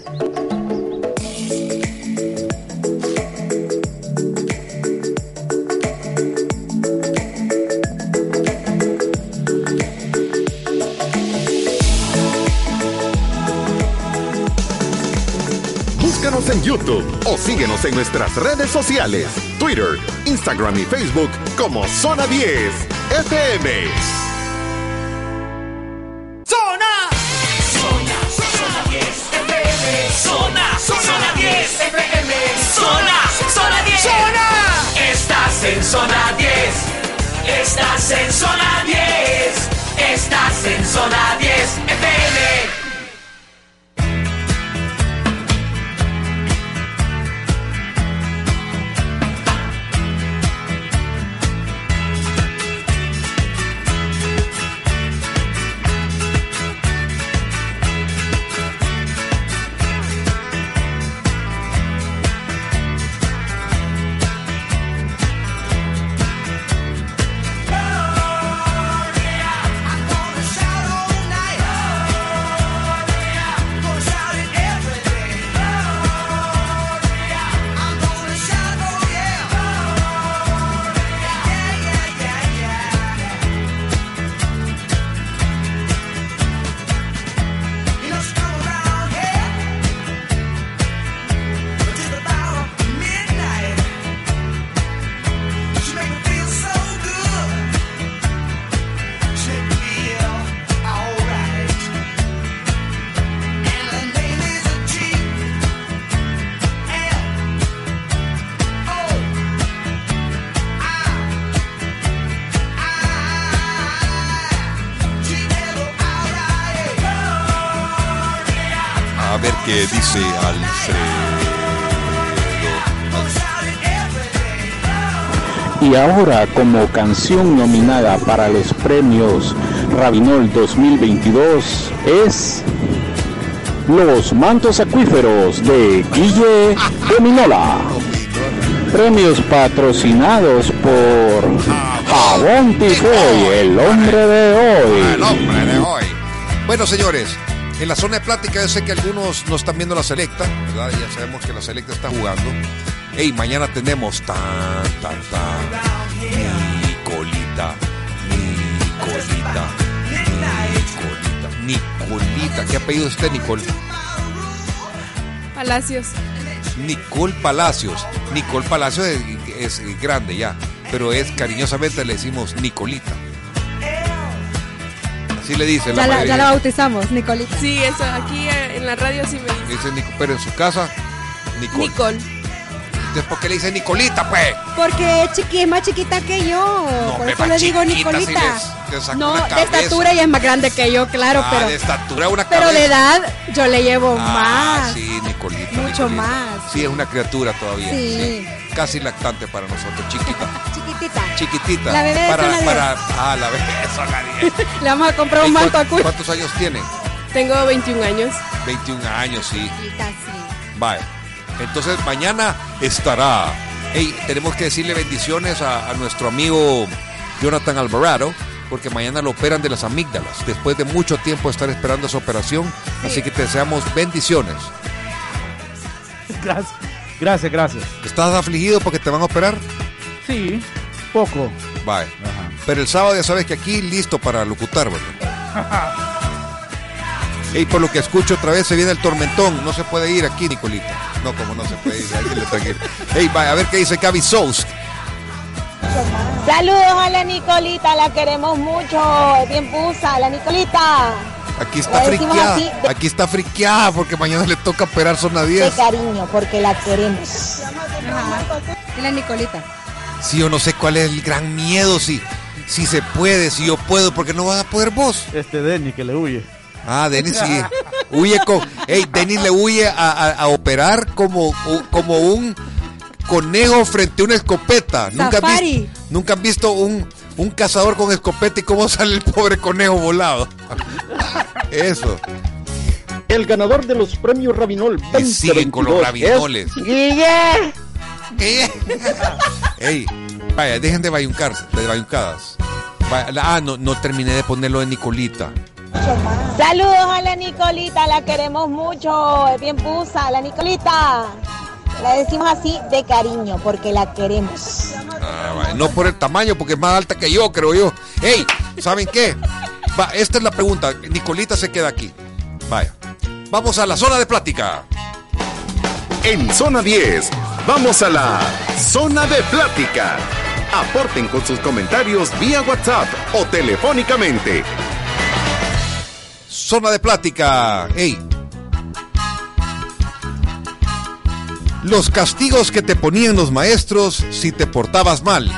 Búscanos en YouTube o síguenos en nuestras redes sociales, Twitter, Instagram y Facebook como Zona 10 FM. Zona. Zona, zona 10 FM. Zona, zona 10 FM. Zona, zona 10. Zona. Estás en zona 10. Estás en zona 10. Estás en zona 10 FM. Y ahora como canción nominada para los premios Rabinol 2022 es Los Mantos Acuíferos de Guille Dominola. Premios patrocinados por Jabón Tifoy, el hombre de hoy. El hombre de hoy. Bueno, señores, en la zona de plática yo sé que algunos no están viendo la selecta, ¿verdad? Ya sabemos que la selecta está jugando. Ey, mañana tenemos tan, tan, tan. Nicolita, Nicolita, Nicolita, Nicolita. ¿Qué apellido es usted, Nicole? Palacios. Nicole Palacios. Nicole Palacios es, es grande ya, pero es cariñosamente le decimos Nicolita. Así le dicen Ya la, mayoría. ya la bautizamos, Nicolita. Sí, eso, aquí eh, en la radio sí me dicen. Dice pero en su casa, Nicole. Nicole. Entonces, ¿por qué le dice Nicolita, pues? Porque es, chiqui, es más chiquita que yo. por hombre, eso le digo chiquita, si Nicolita. les- te saco no, de estatura ella es más grande que yo, claro, ah, pero, de estatura una pero cabeza. de edad yo le llevo Ah, más. sí, Nicolita. Mucho Nicolita. más. Sí, es una criatura todavía. Sí. Casi lactante para nosotros, chiquita. [LAUGHS] Chiquitita. Chiquitita. La bebé de para, zona 10. para, Ah, la bebé de zona 10. Le vamos a comprar un manto ¿cuán- a cuy. ¿Cuántos años tiene? Tengo 21 años. 21 años, sí. Chiquita, sí. Entonces mañana estará. Hey, tenemos que decirle bendiciones a, a nuestro amigo Jonathan Alvarado, porque mañana lo operan de las amígdalas, después de mucho tiempo estar esperando esa operación. Así que te deseamos bendiciones. [LAUGHS] Gracias, gracias, gracias. ¿Estás afligido porque te van a operar? Sí, poco. Vale. Pero el sábado ya sabes que aquí listo para locutar, ¿verdad? [LAUGHS] Y por lo que escucho otra vez se viene el tormentón. No se puede ir aquí, Nicolita. No, como no se puede ir. Alguien le tranquilo. Ey, vaya, a ver qué dice Gaby Sous. Saludos a la Nicolita, la queremos mucho. Es bien pusa, la Nicolita. Aquí está friqueada. así, de- Aquí está friqueada porque mañana le toca operar zona De 10. cariño, porque la queremos. Y la Nicolita. Sí, yo no sé cuál es el gran miedo, si, si se puede, si yo puedo, porque no vas a poder vos. Este Denny que le huye. Ah, Denis sí. [LAUGHS] Huye con. Ey, Denis le huye a, a- a operar como, como un conejo frente a una escopeta. ¿Nunca has, visto, nunca has visto un, un cazador con escopeta y cómo [LAUGHS] sale el pobre conejo volado? [LAUGHS] Eso. El ganador de los premios Rabinol Y siguen con los 2022 rabinoles. es Guille. [LAUGHS] Ey, vaya, dejen de bayuncarse, de bayuncadas. Ah, no, no terminé de ponerlo de Nicolita. Saludos a la Nicolita, la queremos mucho. Es bien pusa, la Nicolita. La decimos así de cariño, porque la queremos. Ah, No por el tamaño, porque es más alta que yo, creo yo. Ey, ¿saben qué? Va, esta es la pregunta. Nicolita se queda aquí. Vaya. Vamos a la zona de plática. En Zona 10, vamos a la Zona de Plática. Aporten con sus comentarios vía WhatsApp o telefónicamente. Zona de plática. Ey. Los castigos que te ponían los maestros si te portabas mal.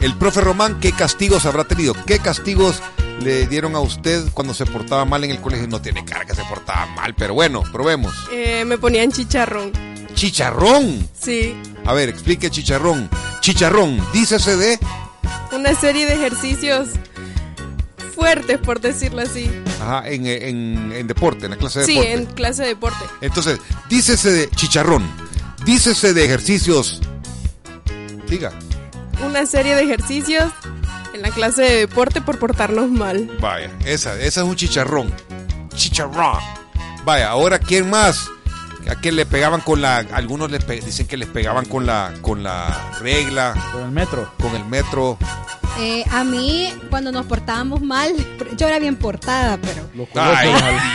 El profe Román, ¿qué castigos habrá tenido? ¿Qué castigos le dieron a usted cuando se portaba mal en el colegio? No tiene cara que se portaba mal, pero bueno, probemos. Eh, me ponían chicharrón. Chicharrón. Sí. A ver, explique chicharrón. Chicharrón, dícese de... Una serie de ejercicios fuertes, por decirlo así. Ajá, en, en- en deporte, en la clase de Sí, deporte. en clase de deporte. Entonces, dícese de chicharrón, dícese de ejercicios. Diga. Una serie de ejercicios en la clase de deporte por portarnos mal. Vaya, esa, esa es un chicharrón. Chicharrón. Vaya, ahora quién más? A que le pegaban con la, algunos les pe- dicen que les pegaban con la, con la regla. Con el metro. Con el metro. Eh, a mí, cuando nos portábamos mal, [LAUGHS] yo era bien portada, pero Ay,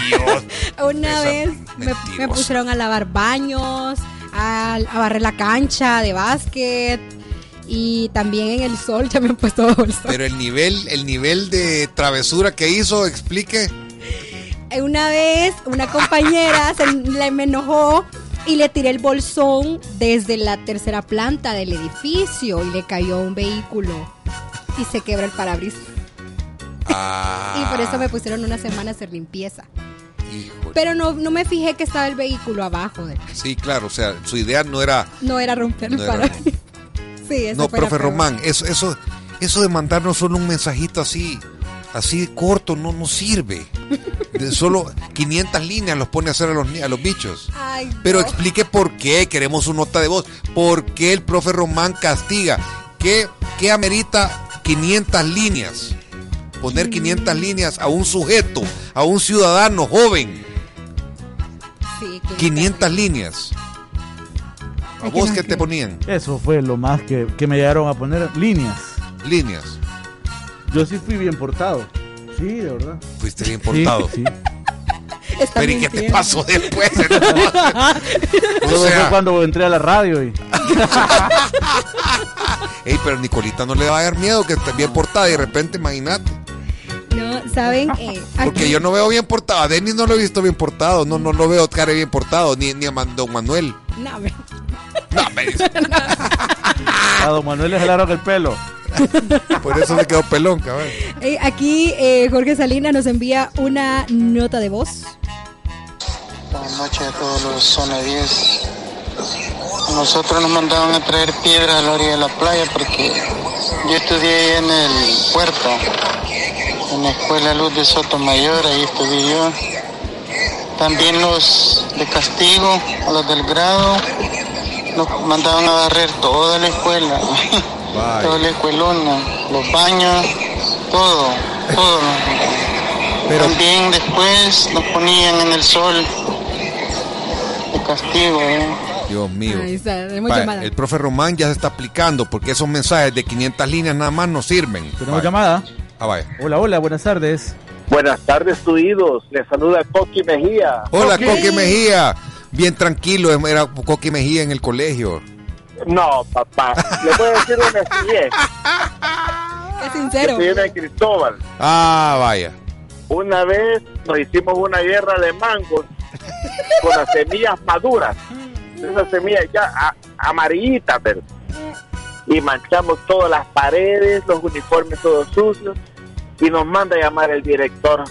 Dios. [LAUGHS] una vez me, pusieron a lavar baños, a, a barrer la cancha de básquet y también en el sol [LAUGHS] ya me han puesto bajo el sol. Pero el nivel, el nivel de travesura que hizo, explique. Eh, Una vez una compañera se le me enojó y le tiré el bolsón desde la tercera planta del edificio y le cayó a un vehículo y se quebró el parabrisas. Ah, [LAUGHS] Y por eso me pusieron una semana a hacer limpieza. híjole. Pero no, no me fijé que estaba el vehículo abajo. de- Sí, claro, o sea, su idea no era No era romper el No era parabrisas. [LAUGHS] Sí, eso No, profe. Román, eso, eso, eso de mandarnos solo un mensajito así, así corto, no nos sirve. De [LAUGHS] solo 500 líneas los pone a hacer a los, a los bichos. Ay, Pero no. explique por qué, queremos su nota de voz. ¿Por qué el profe Román castiga? ¿Qué, qué amerita 500 líneas? Poner 500 líneas a un sujeto, a un ciudadano joven. Sí, que- 500 líneas. ¿A Es vos qué te ponían? Eso fue lo más que, que me llegaron a poner líneas. Líneas. Yo sí fui bien portado. Sí, de verdad. Fuiste bien portado. Sí, [LAUGHS] Está Pero ¿y qué te pasó después? [LAUGHS] sí. O sea- fue cuando entré a la radio y [LAUGHS] Ey, pero Nicolita no le va a dar miedo que esté bien portada y de repente, imagínate. No, ¿saben? Eh, Porque aquí- yo no veo bien portado. A Denis no lo he visto bien portado. No, no, no veo a Care bien portado. Ni, ni a Man- don Manuel. No, me- No, me [LAUGHS] dice. a don Manuel le jalaron el pelo. Por eso le quedó pelón, cabrón. Eh, aquí eh, Jorge Salinas nos envía una nota de voz. Buenas noches a todos los zona 10. Nosotros nos mandaban a traer piedras a la orilla de la playa porque yo estudié ahí en el puerto, en la escuela Luz de Sotomayor, ahí estudié yo. También los de castigo, a los del grado, nos mandaban a barrer toda la escuela, [LAUGHS] toda la escuelona, los baños, todo, todo. También después nos ponían en el sol de castigo. ¿eh? Dios mío. Ahí está, tenemos Va, llamada. el profe Román ya se está aplicando porque esos mensajes de 500 líneas nada más no sirven. Tenemos llamada. Ah, vaya. Hola, hola, buenas tardes. Buenas tardes, tuidos. Les saluda Coqui Mejía. Hola, Coqui Mejía. Bien tranquilo, era Coqui Mejía en el colegio. No, papá. Voy a decir una experiencia. [LAUGHS] Es sincero. Yo soy de Cristóbal. Ah, vaya. Una vez nos hicimos una guerra de mangos con las semillas maduras. Esas semillas ya a- amarillitas, pero. Y manchamos todas las paredes, los uniformes todos sucios. Y nos manda a llamar el director.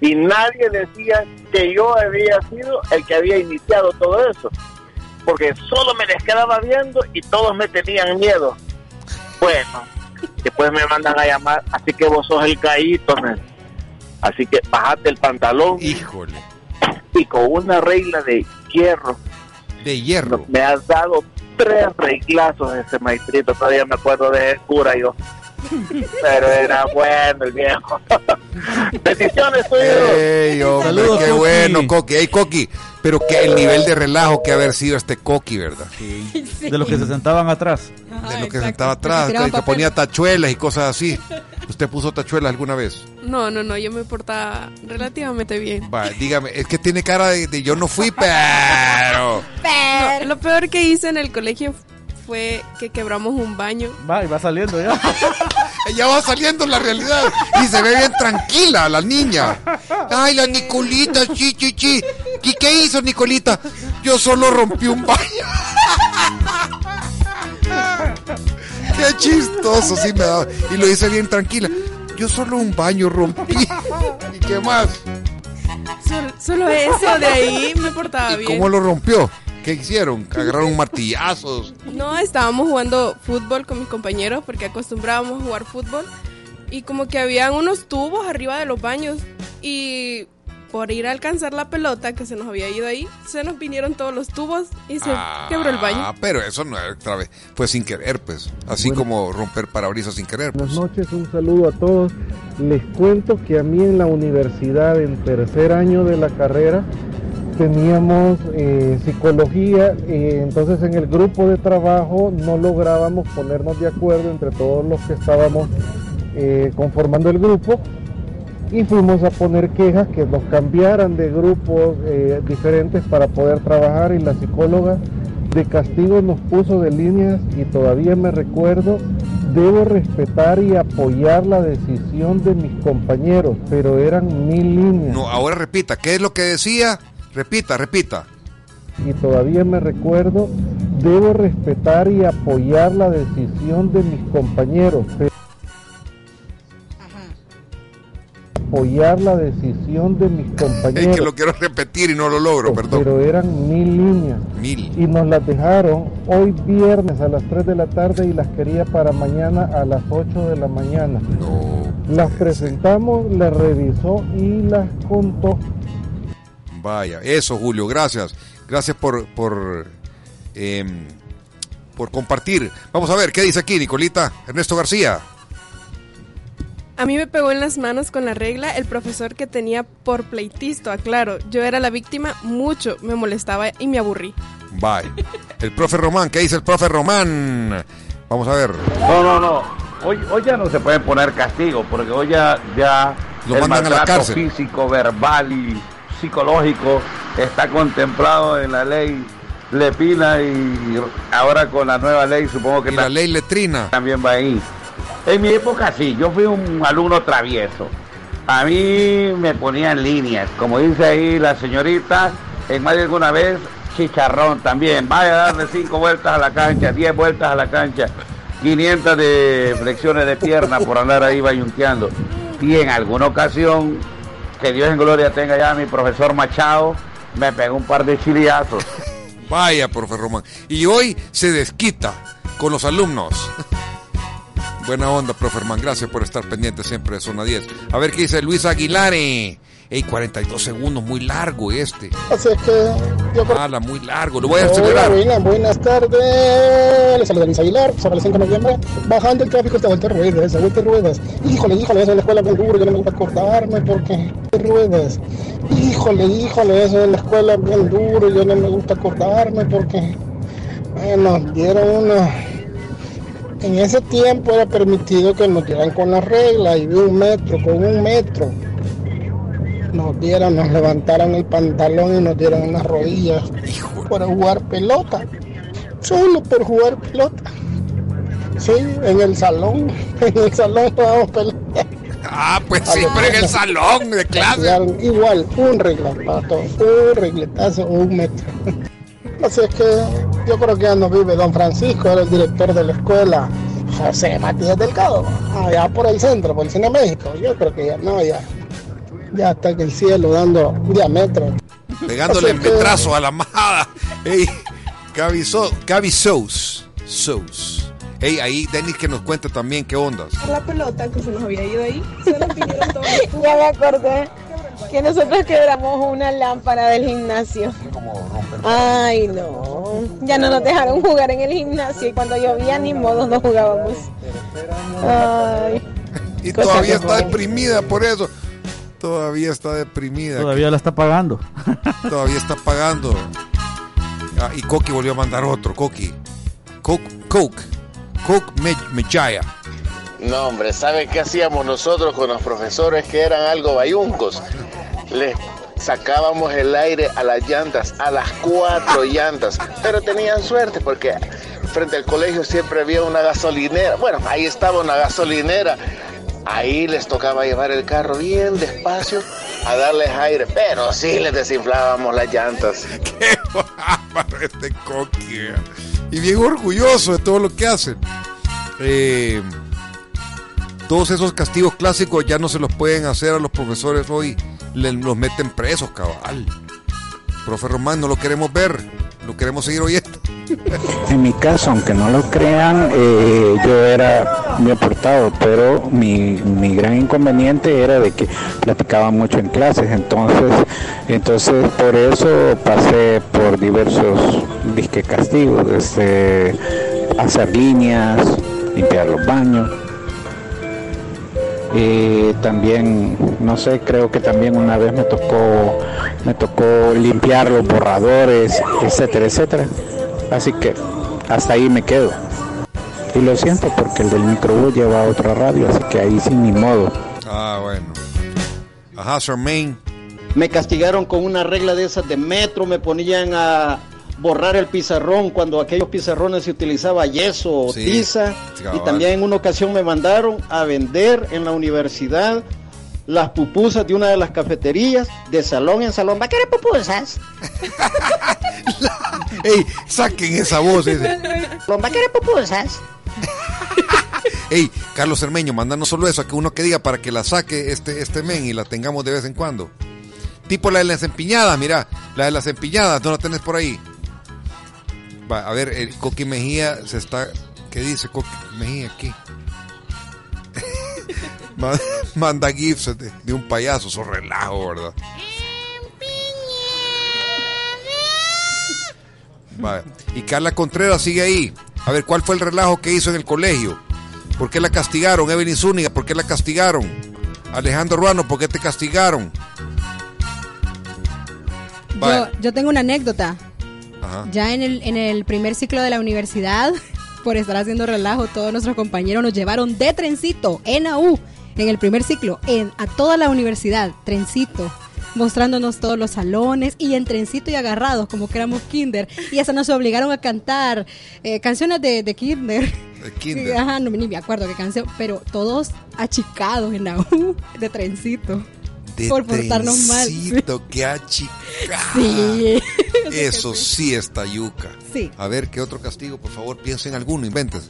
Y nadie decía que yo había sido el que había iniciado todo eso. Porque solo me les quedaba viendo y todos me tenían miedo. Bueno, después me mandan a llamar, así que vos sos el caíto, men. Así que bajate el pantalón. Híjole. Y con una regla de hierro. De hierro. Me has dado tres reglazos ese maestrito. Todavía me acuerdo de cura yo. [LAUGHS] Pero era bueno el viejo. [LAUGHS] Bendiciones, tuyos. Saludos, qué Coqui. bueno, Coqui. Ey, Coqui. Pero que el nivel de relajo que haber sido este Coqui, ¿verdad? De los que se sentaban atrás. De lo que sentaba atrás, tiraban que, que ponía tachuelas y cosas así. [LAUGHS] ¿Usted puso tachuelas alguna vez? No, no, no, yo me portaba relativamente bien. Va, dígame, es que tiene cara de, de yo no fui, [LAUGHS] pero... No, lo peor que hice en el colegio fue que quebramos un baño. Va, y va saliendo ya. [LAUGHS] Ya va saliendo la realidad y se ve bien tranquila la niña. Ay, la Nicolita, chi, chi, chi. ¿Y qué hizo Nicolita? Yo solo rompí un baño. Qué chistoso, sí me da. Y lo hice bien tranquila. Yo solo un baño rompí. [LAUGHS] ¿Y qué más? Solo, solo eso, de ahí me portaba bien. ¿Cómo lo rompió? ¿Qué hicieron? ¿Agarraron martillazos? No, estábamos jugando fútbol con mis compañeros porque acostumbrábamos a jugar fútbol y como que habían unos tubos arriba de los baños y por ir a alcanzar la pelota que se nos había ido ahí, se nos vinieron todos los tubos y se quebró el baño. Ah, pero eso no es otra vez. Fue sin querer, pues. Así como romper parabrisas sin querer. pues. Buenas noches, un saludo a todos. Les cuento que a mí en la universidad, en tercer año de la carrera, teníamos eh, psicología, eh, entonces en el grupo de trabajo no lográbamos ponernos de acuerdo entre todos los que estábamos eh, conformando el grupo y fuimos a poner quejas que nos cambiaran de grupos eh, diferentes para poder trabajar y la psicóloga de castigo nos puso de líneas y todavía me recuerdo, debo respetar y apoyar la decisión de mis compañeros, pero eran mil líneas. No, ahora repita, ¿qué es lo que decía? Repita, repita. y todavía me recuerdo, debo respetar y apoyar la decisión de mis compañeros. pero- Apoyar la decisión de mis Es que compañeros. lo quiero repetir y no lo logro, perdón. Pero eran mil líneas. Mil. Y nos las dejaron hoy viernes a las 3 de la tarde y las quería para mañana a las 8 de la mañana. Las presentamos, las revisó y las contó. Vaya, eso, Julio, gracias. Gracias por, por, em, por compartir. Vamos a ver, ¿qué dice aquí, Nicolita? Ernesto García. A mí me pegó en las manos con la regla el profesor que tenía por pleitisto, aclaro. Yo era la víctima mucho, me molestaba y me aburrí. Bye. El profe Román, ¿qué dice el profe Román? Vamos a ver. No, no, no. Hoy, hoy ya no se pueden poner castigo, porque hoy ya, ya Lo el mandan a la maltrato cárcel. físico, verbal y psicológico está contemplado en la ley Lepina y ahora con la nueva ley supongo que la ley Letrina también va ahí. En mi época sí, yo fui un alumno travieso. A mí me ponían líneas, como dice ahí la señorita, en más de alguna vez chicharrón también. Vaya a darle cinco vueltas a la cancha, 10 vueltas a la cancha, 500 de flexiones de pierna por andar ahí bayunqueando. Y en alguna ocasión, que Dios en gloria tenga ya a mi profesor Machado, me pegó un par de chiliazos. Vaya, profe Román. Y hoy se desquita con los alumnos. Buena onda, profe Román. Gracias por estar pendiente siempre de Zona 10. A ver qué dice Luis Aguilare. Ey, 42 segundos, muy largo este. Así es que yo muy largo. Lo voy a acelerar. buenas, buenas tardes. Les saluda Luis Aguilar, sobre el 5 de noviembre. Bajando el tráfico está vuelta de ruedas, vuelta de ruedas. Híjole, híjole, eso de la escuela bien duro, yo no me gusta acordarme porque ruedas. Híjole, híjole, eso de la escuela bien duro, yo no me gusta acordarme porque bueno, dieron una. En ese tiempo era permitido que nos dieran con la regla y de un metro, con un metro. Nos dieran, nos levantaran el pantalón y nos dieran unas rodillas para jugar pelota. Solo por jugar pelota. Sí, en el salón. [LAUGHS] En el salón jugábamos pelota. Ah, pues sí, pero en el salón de clase. Igual, un regletazo, un regletazo o un metro. Así es que yo creo que ya no vive don Francisco, era el director de la escuela, José Matías Delgado, allá por el centro, por el Cine México. Yo creo que ya no, ya, ya está en el cielo dando diámetro. Pegándole el que- metrazo a la majada. Ey, Gaby, So- Gaby Sous. Sous. Ey, ahí Denis que nos cuente también qué ondas. La pelota que se nos había ido ahí, se nos vinieron todos [LAUGHS] Ya me acordé que nosotros quebramos una lámpara del gimnasio. Ay, no. Ya no nos dejaron jugar en el gimnasio y cuando llovía ni modo no jugábamos. Ay. Y todavía está deprimida por eso. Todavía está deprimida. Todavía la está pagando. [LAUGHS] Todavía está pagando. Ah, y Coqui volvió a mandar otro. Coqui. Coke. Coke. Coke Me- Mechaya. No, hombre, ¿sabe qué hacíamos nosotros con los profesores que eran algo bayuncos? Les sacábamos el aire a las llantas, a las cuatro llantas, pero tenían suerte porque frente al colegio siempre había una gasolinera. Bueno, ahí estaba una gasolinera. Ahí les tocaba llevar el carro bien despacio a darles aire, pero sí les desinflábamos las llantas. [LAUGHS] Qué bárbaro este Coqui. eh. Y bien orgulloso de todo lo que hacen. Eh, todos esos castigos clásicos ya no se los pueden hacer a los profesores hoy. Le- los meten presos, cabal. Profe Román, no lo queremos ver. Lo queremos seguir oyendo. [LAUGHS] En mi caso, aunque no lo crean, eh, yo era bien portado, pero mi, mi gran inconveniente era de que platicaba mucho en clases, entonces, entonces por eso pasé por diversos disque castigos, este, hacer líneas, limpiar los baños. Y también, no sé, creo que también una vez me tocó, me tocó limpiar los borradores, etcétera, etcétera. Así que hasta ahí me quedo. Y lo siento porque el del microbús lleva a otra radio, así que ahí sin ni modo. Ah, bueno. Ajá, Charmaine. Me castigaron con una regla de esas de metro, me ponían a borrar el pizarrón cuando aquellos pizarrones se utilizaba yeso o Sí, tiza. Y también en una ocasión me mandaron a vender en la universidad las pupusas de una de las cafeterías de salón en salón. ¿Va a querer pupusas? [LAUGHS] Ey, saquen esa voz. ese. ¿Va a querer pupusas? [LAUGHS] Ey, Carlos Cermeño, mandanos solo eso, a que uno que diga para que la saque este, este men y la tengamos de vez en cuando. Tipo la de las empiñadas, mira, la de las empiñadas, ¿no la tenés por ahí? Va, a ver, el Coqui Mejía se está... ¿Qué dice Coqui Mejía aquí? [LAUGHS] Ma- Manda gifs de, de un payaso, eso relajo, ¿verdad? Va, Y Carla Contreras sigue ahí. A ver, ¿cuál fue el relajo que hizo en el colegio? ¿Por qué la castigaron? Evelyn Zúñiga, ¿por qué la castigaron? Alejandro Ruano, ¿por qué te castigaron? Yo, yo tengo una anécdota. Ajá. Ya en el, en el primer ciclo de la universidad, [LAUGHS] por estar haciendo relajo, todos nuestros compañeros nos llevaron de trencito, en AU, en el primer ciclo, en, a toda la universidad, trencito, mostrándonos todos los salones y en trencito y agarrados, como que éramos kinder. Y hasta nos obligaron a cantar eh, canciones de, de kinder. De [LAUGHS] kinder. Ajá, no, ni me acuerdo qué canción, pero todos achicados en AU, de trencito. De por portarnos mal. trencito, qué achica. Sí. Eso sí está yuca. Sí. A ver, ¿qué otro castigo? Por favor, piensen en alguno, inventes.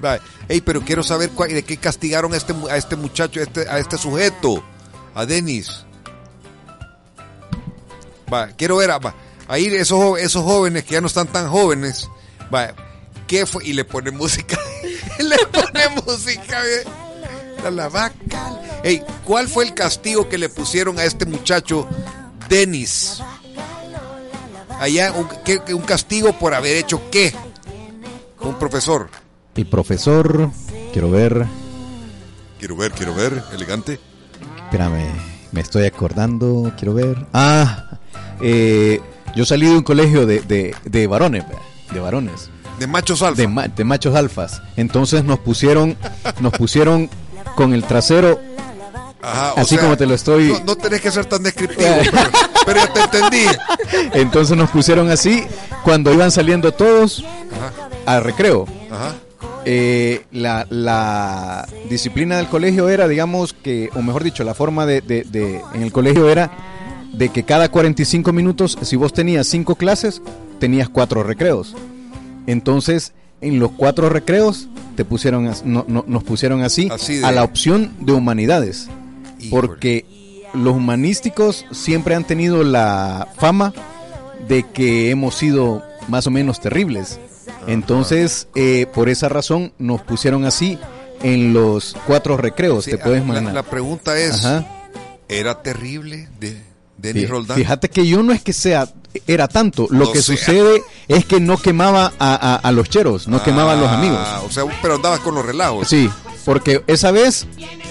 Vale. [LAUGHS] Ey, pero quiero saber cuál- de qué castigaron a este, a este muchacho, a este, a este sujeto, a Denis. Va, quiero ver, a- va, ahí esos, esos jóvenes que ya no están tan jóvenes, va, ¿qué fue? Y le pone música, [LAUGHS] le pone música, la vaca. Ey, cuál fue el castigo que le pusieron a este muchacho Denis? Allá, un, ¿qué- qué- un castigo por haber hecho qué? Un profesor. El profesor, quiero ver, Quiero ver, quiero ver, elegante. espérame, me estoy acordando, quiero ver. Ah, eh, yo salí de un colegio de, de, de varones, de varones. De machos alfa. De, ma- de machos alfas. Entonces nos pusieron, nos pusieron con el trasero, Ajá, o así sea, como te lo estoy... No, no tenés que ser tan descriptivo, [LAUGHS] pero, pero ya te entendí. Entonces nos pusieron así cuando iban saliendo todos al recreo. Ajá. Eh, la, la disciplina del colegio era, digamos que, o mejor dicho, la forma de, de- de- en el colegio era de que cada 45 minutos, si vos tenías cinco clases, tenías cuatro recreos. Entonces, en los cuatro recreos te pusieron, no- no- nos pusieron así, Así de- a la opción de humanidades, porque los humanísticos siempre han tenido la fama de que hemos sido más o menos terribles. Entonces, eh, por esa razón nos pusieron así en los cuatro recreos, Sí, te puedes la-. La, pregunta es, Ajá. ¿era terrible de Denis Roldán? Fíjate que yo no es que sea, era tanto. Lo No que sea. sucede es que no quemaba a, a- a los cheros, no quemaba a los amigos. Ah, O sea, pero andabas con los relajos. Sí, porque esa vez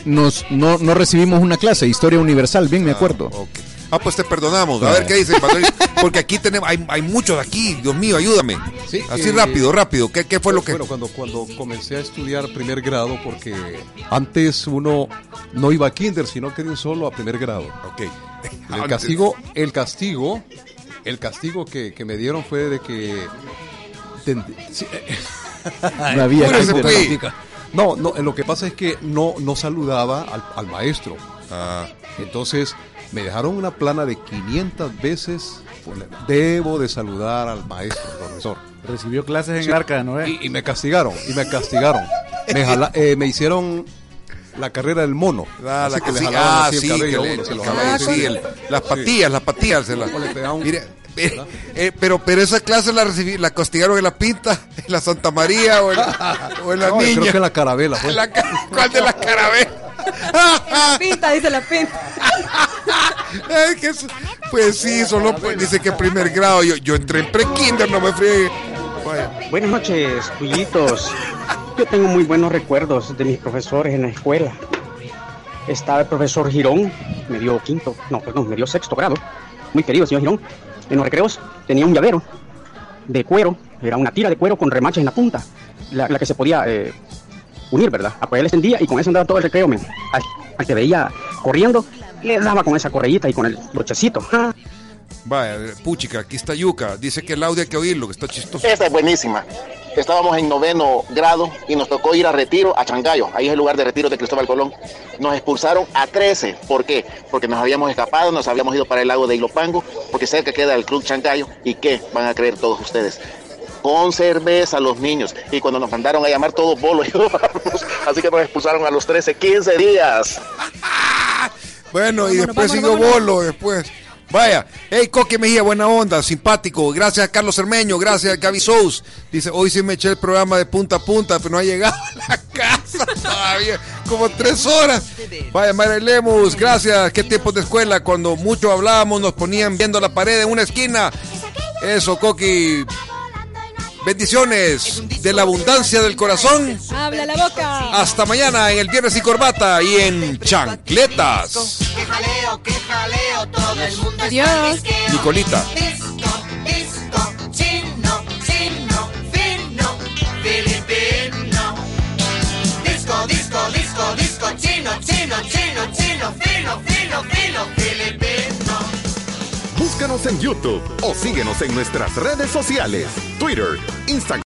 nos, no, no recibimos una clase, historia universal, bien me acuerdo. Ah, pues te perdonamos. A ver qué dice, porque aquí tenemos, hay, hay muchos aquí. Dios mío, ayúdame. Así eh, rápido, rápido. ¿Qué, qué fue lo que? Bueno, cuando, cuando comencé a estudiar primer grado, porque antes uno no iba a kinder, sino que de un solo a primer grado. Ok. El castigo, el castigo, el castigo que, que me dieron fue de que... ten- sí, eh, [LAUGHS] No había pues. No, no, lo que pasa es que no, no saludaba al, al maestro. Ah. Entonces me dejaron una plana de 500 veces. poner, Debo de saludar al maestro, al profesor. Recibió clases en el Arca de Noé. Y, y me castigaron, y me castigaron. Me, jala- eh, me hicieron la carrera del mono. Ah, la que que le sí, jalaban ah, así el sí, el lo cabello, sí, las patillas, las patillas se las. Mire, eh, eh, pero, pero esa clase la recibí, la castigaron en la pinta, en la Santa María o en, o en la No, niña. creo que en la carabela. La ca- ¿Cuál de las carabelas? La pinta, dice la pinta. Ay, que eso- pues sí, solo pues, dice que primer grado. Yo, yo entré en pre-kinder, no me friegue. Buenas noches, Tullitos. Yo tengo muy buenos recuerdos de mis profesores en la escuela. Estaba el profesor Girón, me dio quinto, no, perdón, me dio sexto grado. Muy querido, señor Girón. En los recreos tenía un llavero de cuero, era una tira de cuero con remaches en la punta, la, la que se podía eh, unir, ¿verdad? A pues él extendía y con eso andaba todo el recreo, men. Al, al que veía corriendo, le daba con esa correíta y con el brochecito. ¡ja! Vaya, puchica, aquí está Yuca. Dice que el audio hay que oírlo, que está chistoso. Esta es buenísima. Estábamos en noveno grado y nos tocó ir a retiro a Changayo. Ahí es el lugar de retiro de Cristóbal Colón. Nos expulsaron a 13. ¿Por qué? Porque nos habíamos escapado, nos habíamos ido para el lago de Ilopango, porque cerca queda el Club Changayo. ¿Y qué van a creer todos ustedes? Con cerveza los niños. Y cuando nos mandaron a llamar todos bolos, [LAUGHS] así que nos expulsaron a los 13, 15 días. [LAUGHS] Bueno, y después vámonos, siguió vámonos. Bolo, después. Vaya, hey, Coque Mejía, buena onda, simpático. Gracias a Carlos Cermeño, gracias a Gaby Sous. Dice, hoy sí me eché el programa de punta a punta, pero no ha llegado a la casa todavía. Como tres horas. Vaya, María Lemus, gracias. Qué tiempos de escuela, cuando mucho hablábamos, nos ponían viendo la pared en una esquina. Eso, Coqui. Bendiciones de la abundancia del corazón. Habla la boca. Hasta mañana en el Viernes y Corbata y en Chancletas. Que jaleo, que jaleo, todo el mundo Adiós. Nicolita. Disco, disco, chino, chino, fino, filipino. Disco, disco, disco, disco, chino, chino, chino, chino, fino, fino, fino, filipino. Búscanos en YouTube o síguenos en nuestras redes sociales, Twitter, Instagram.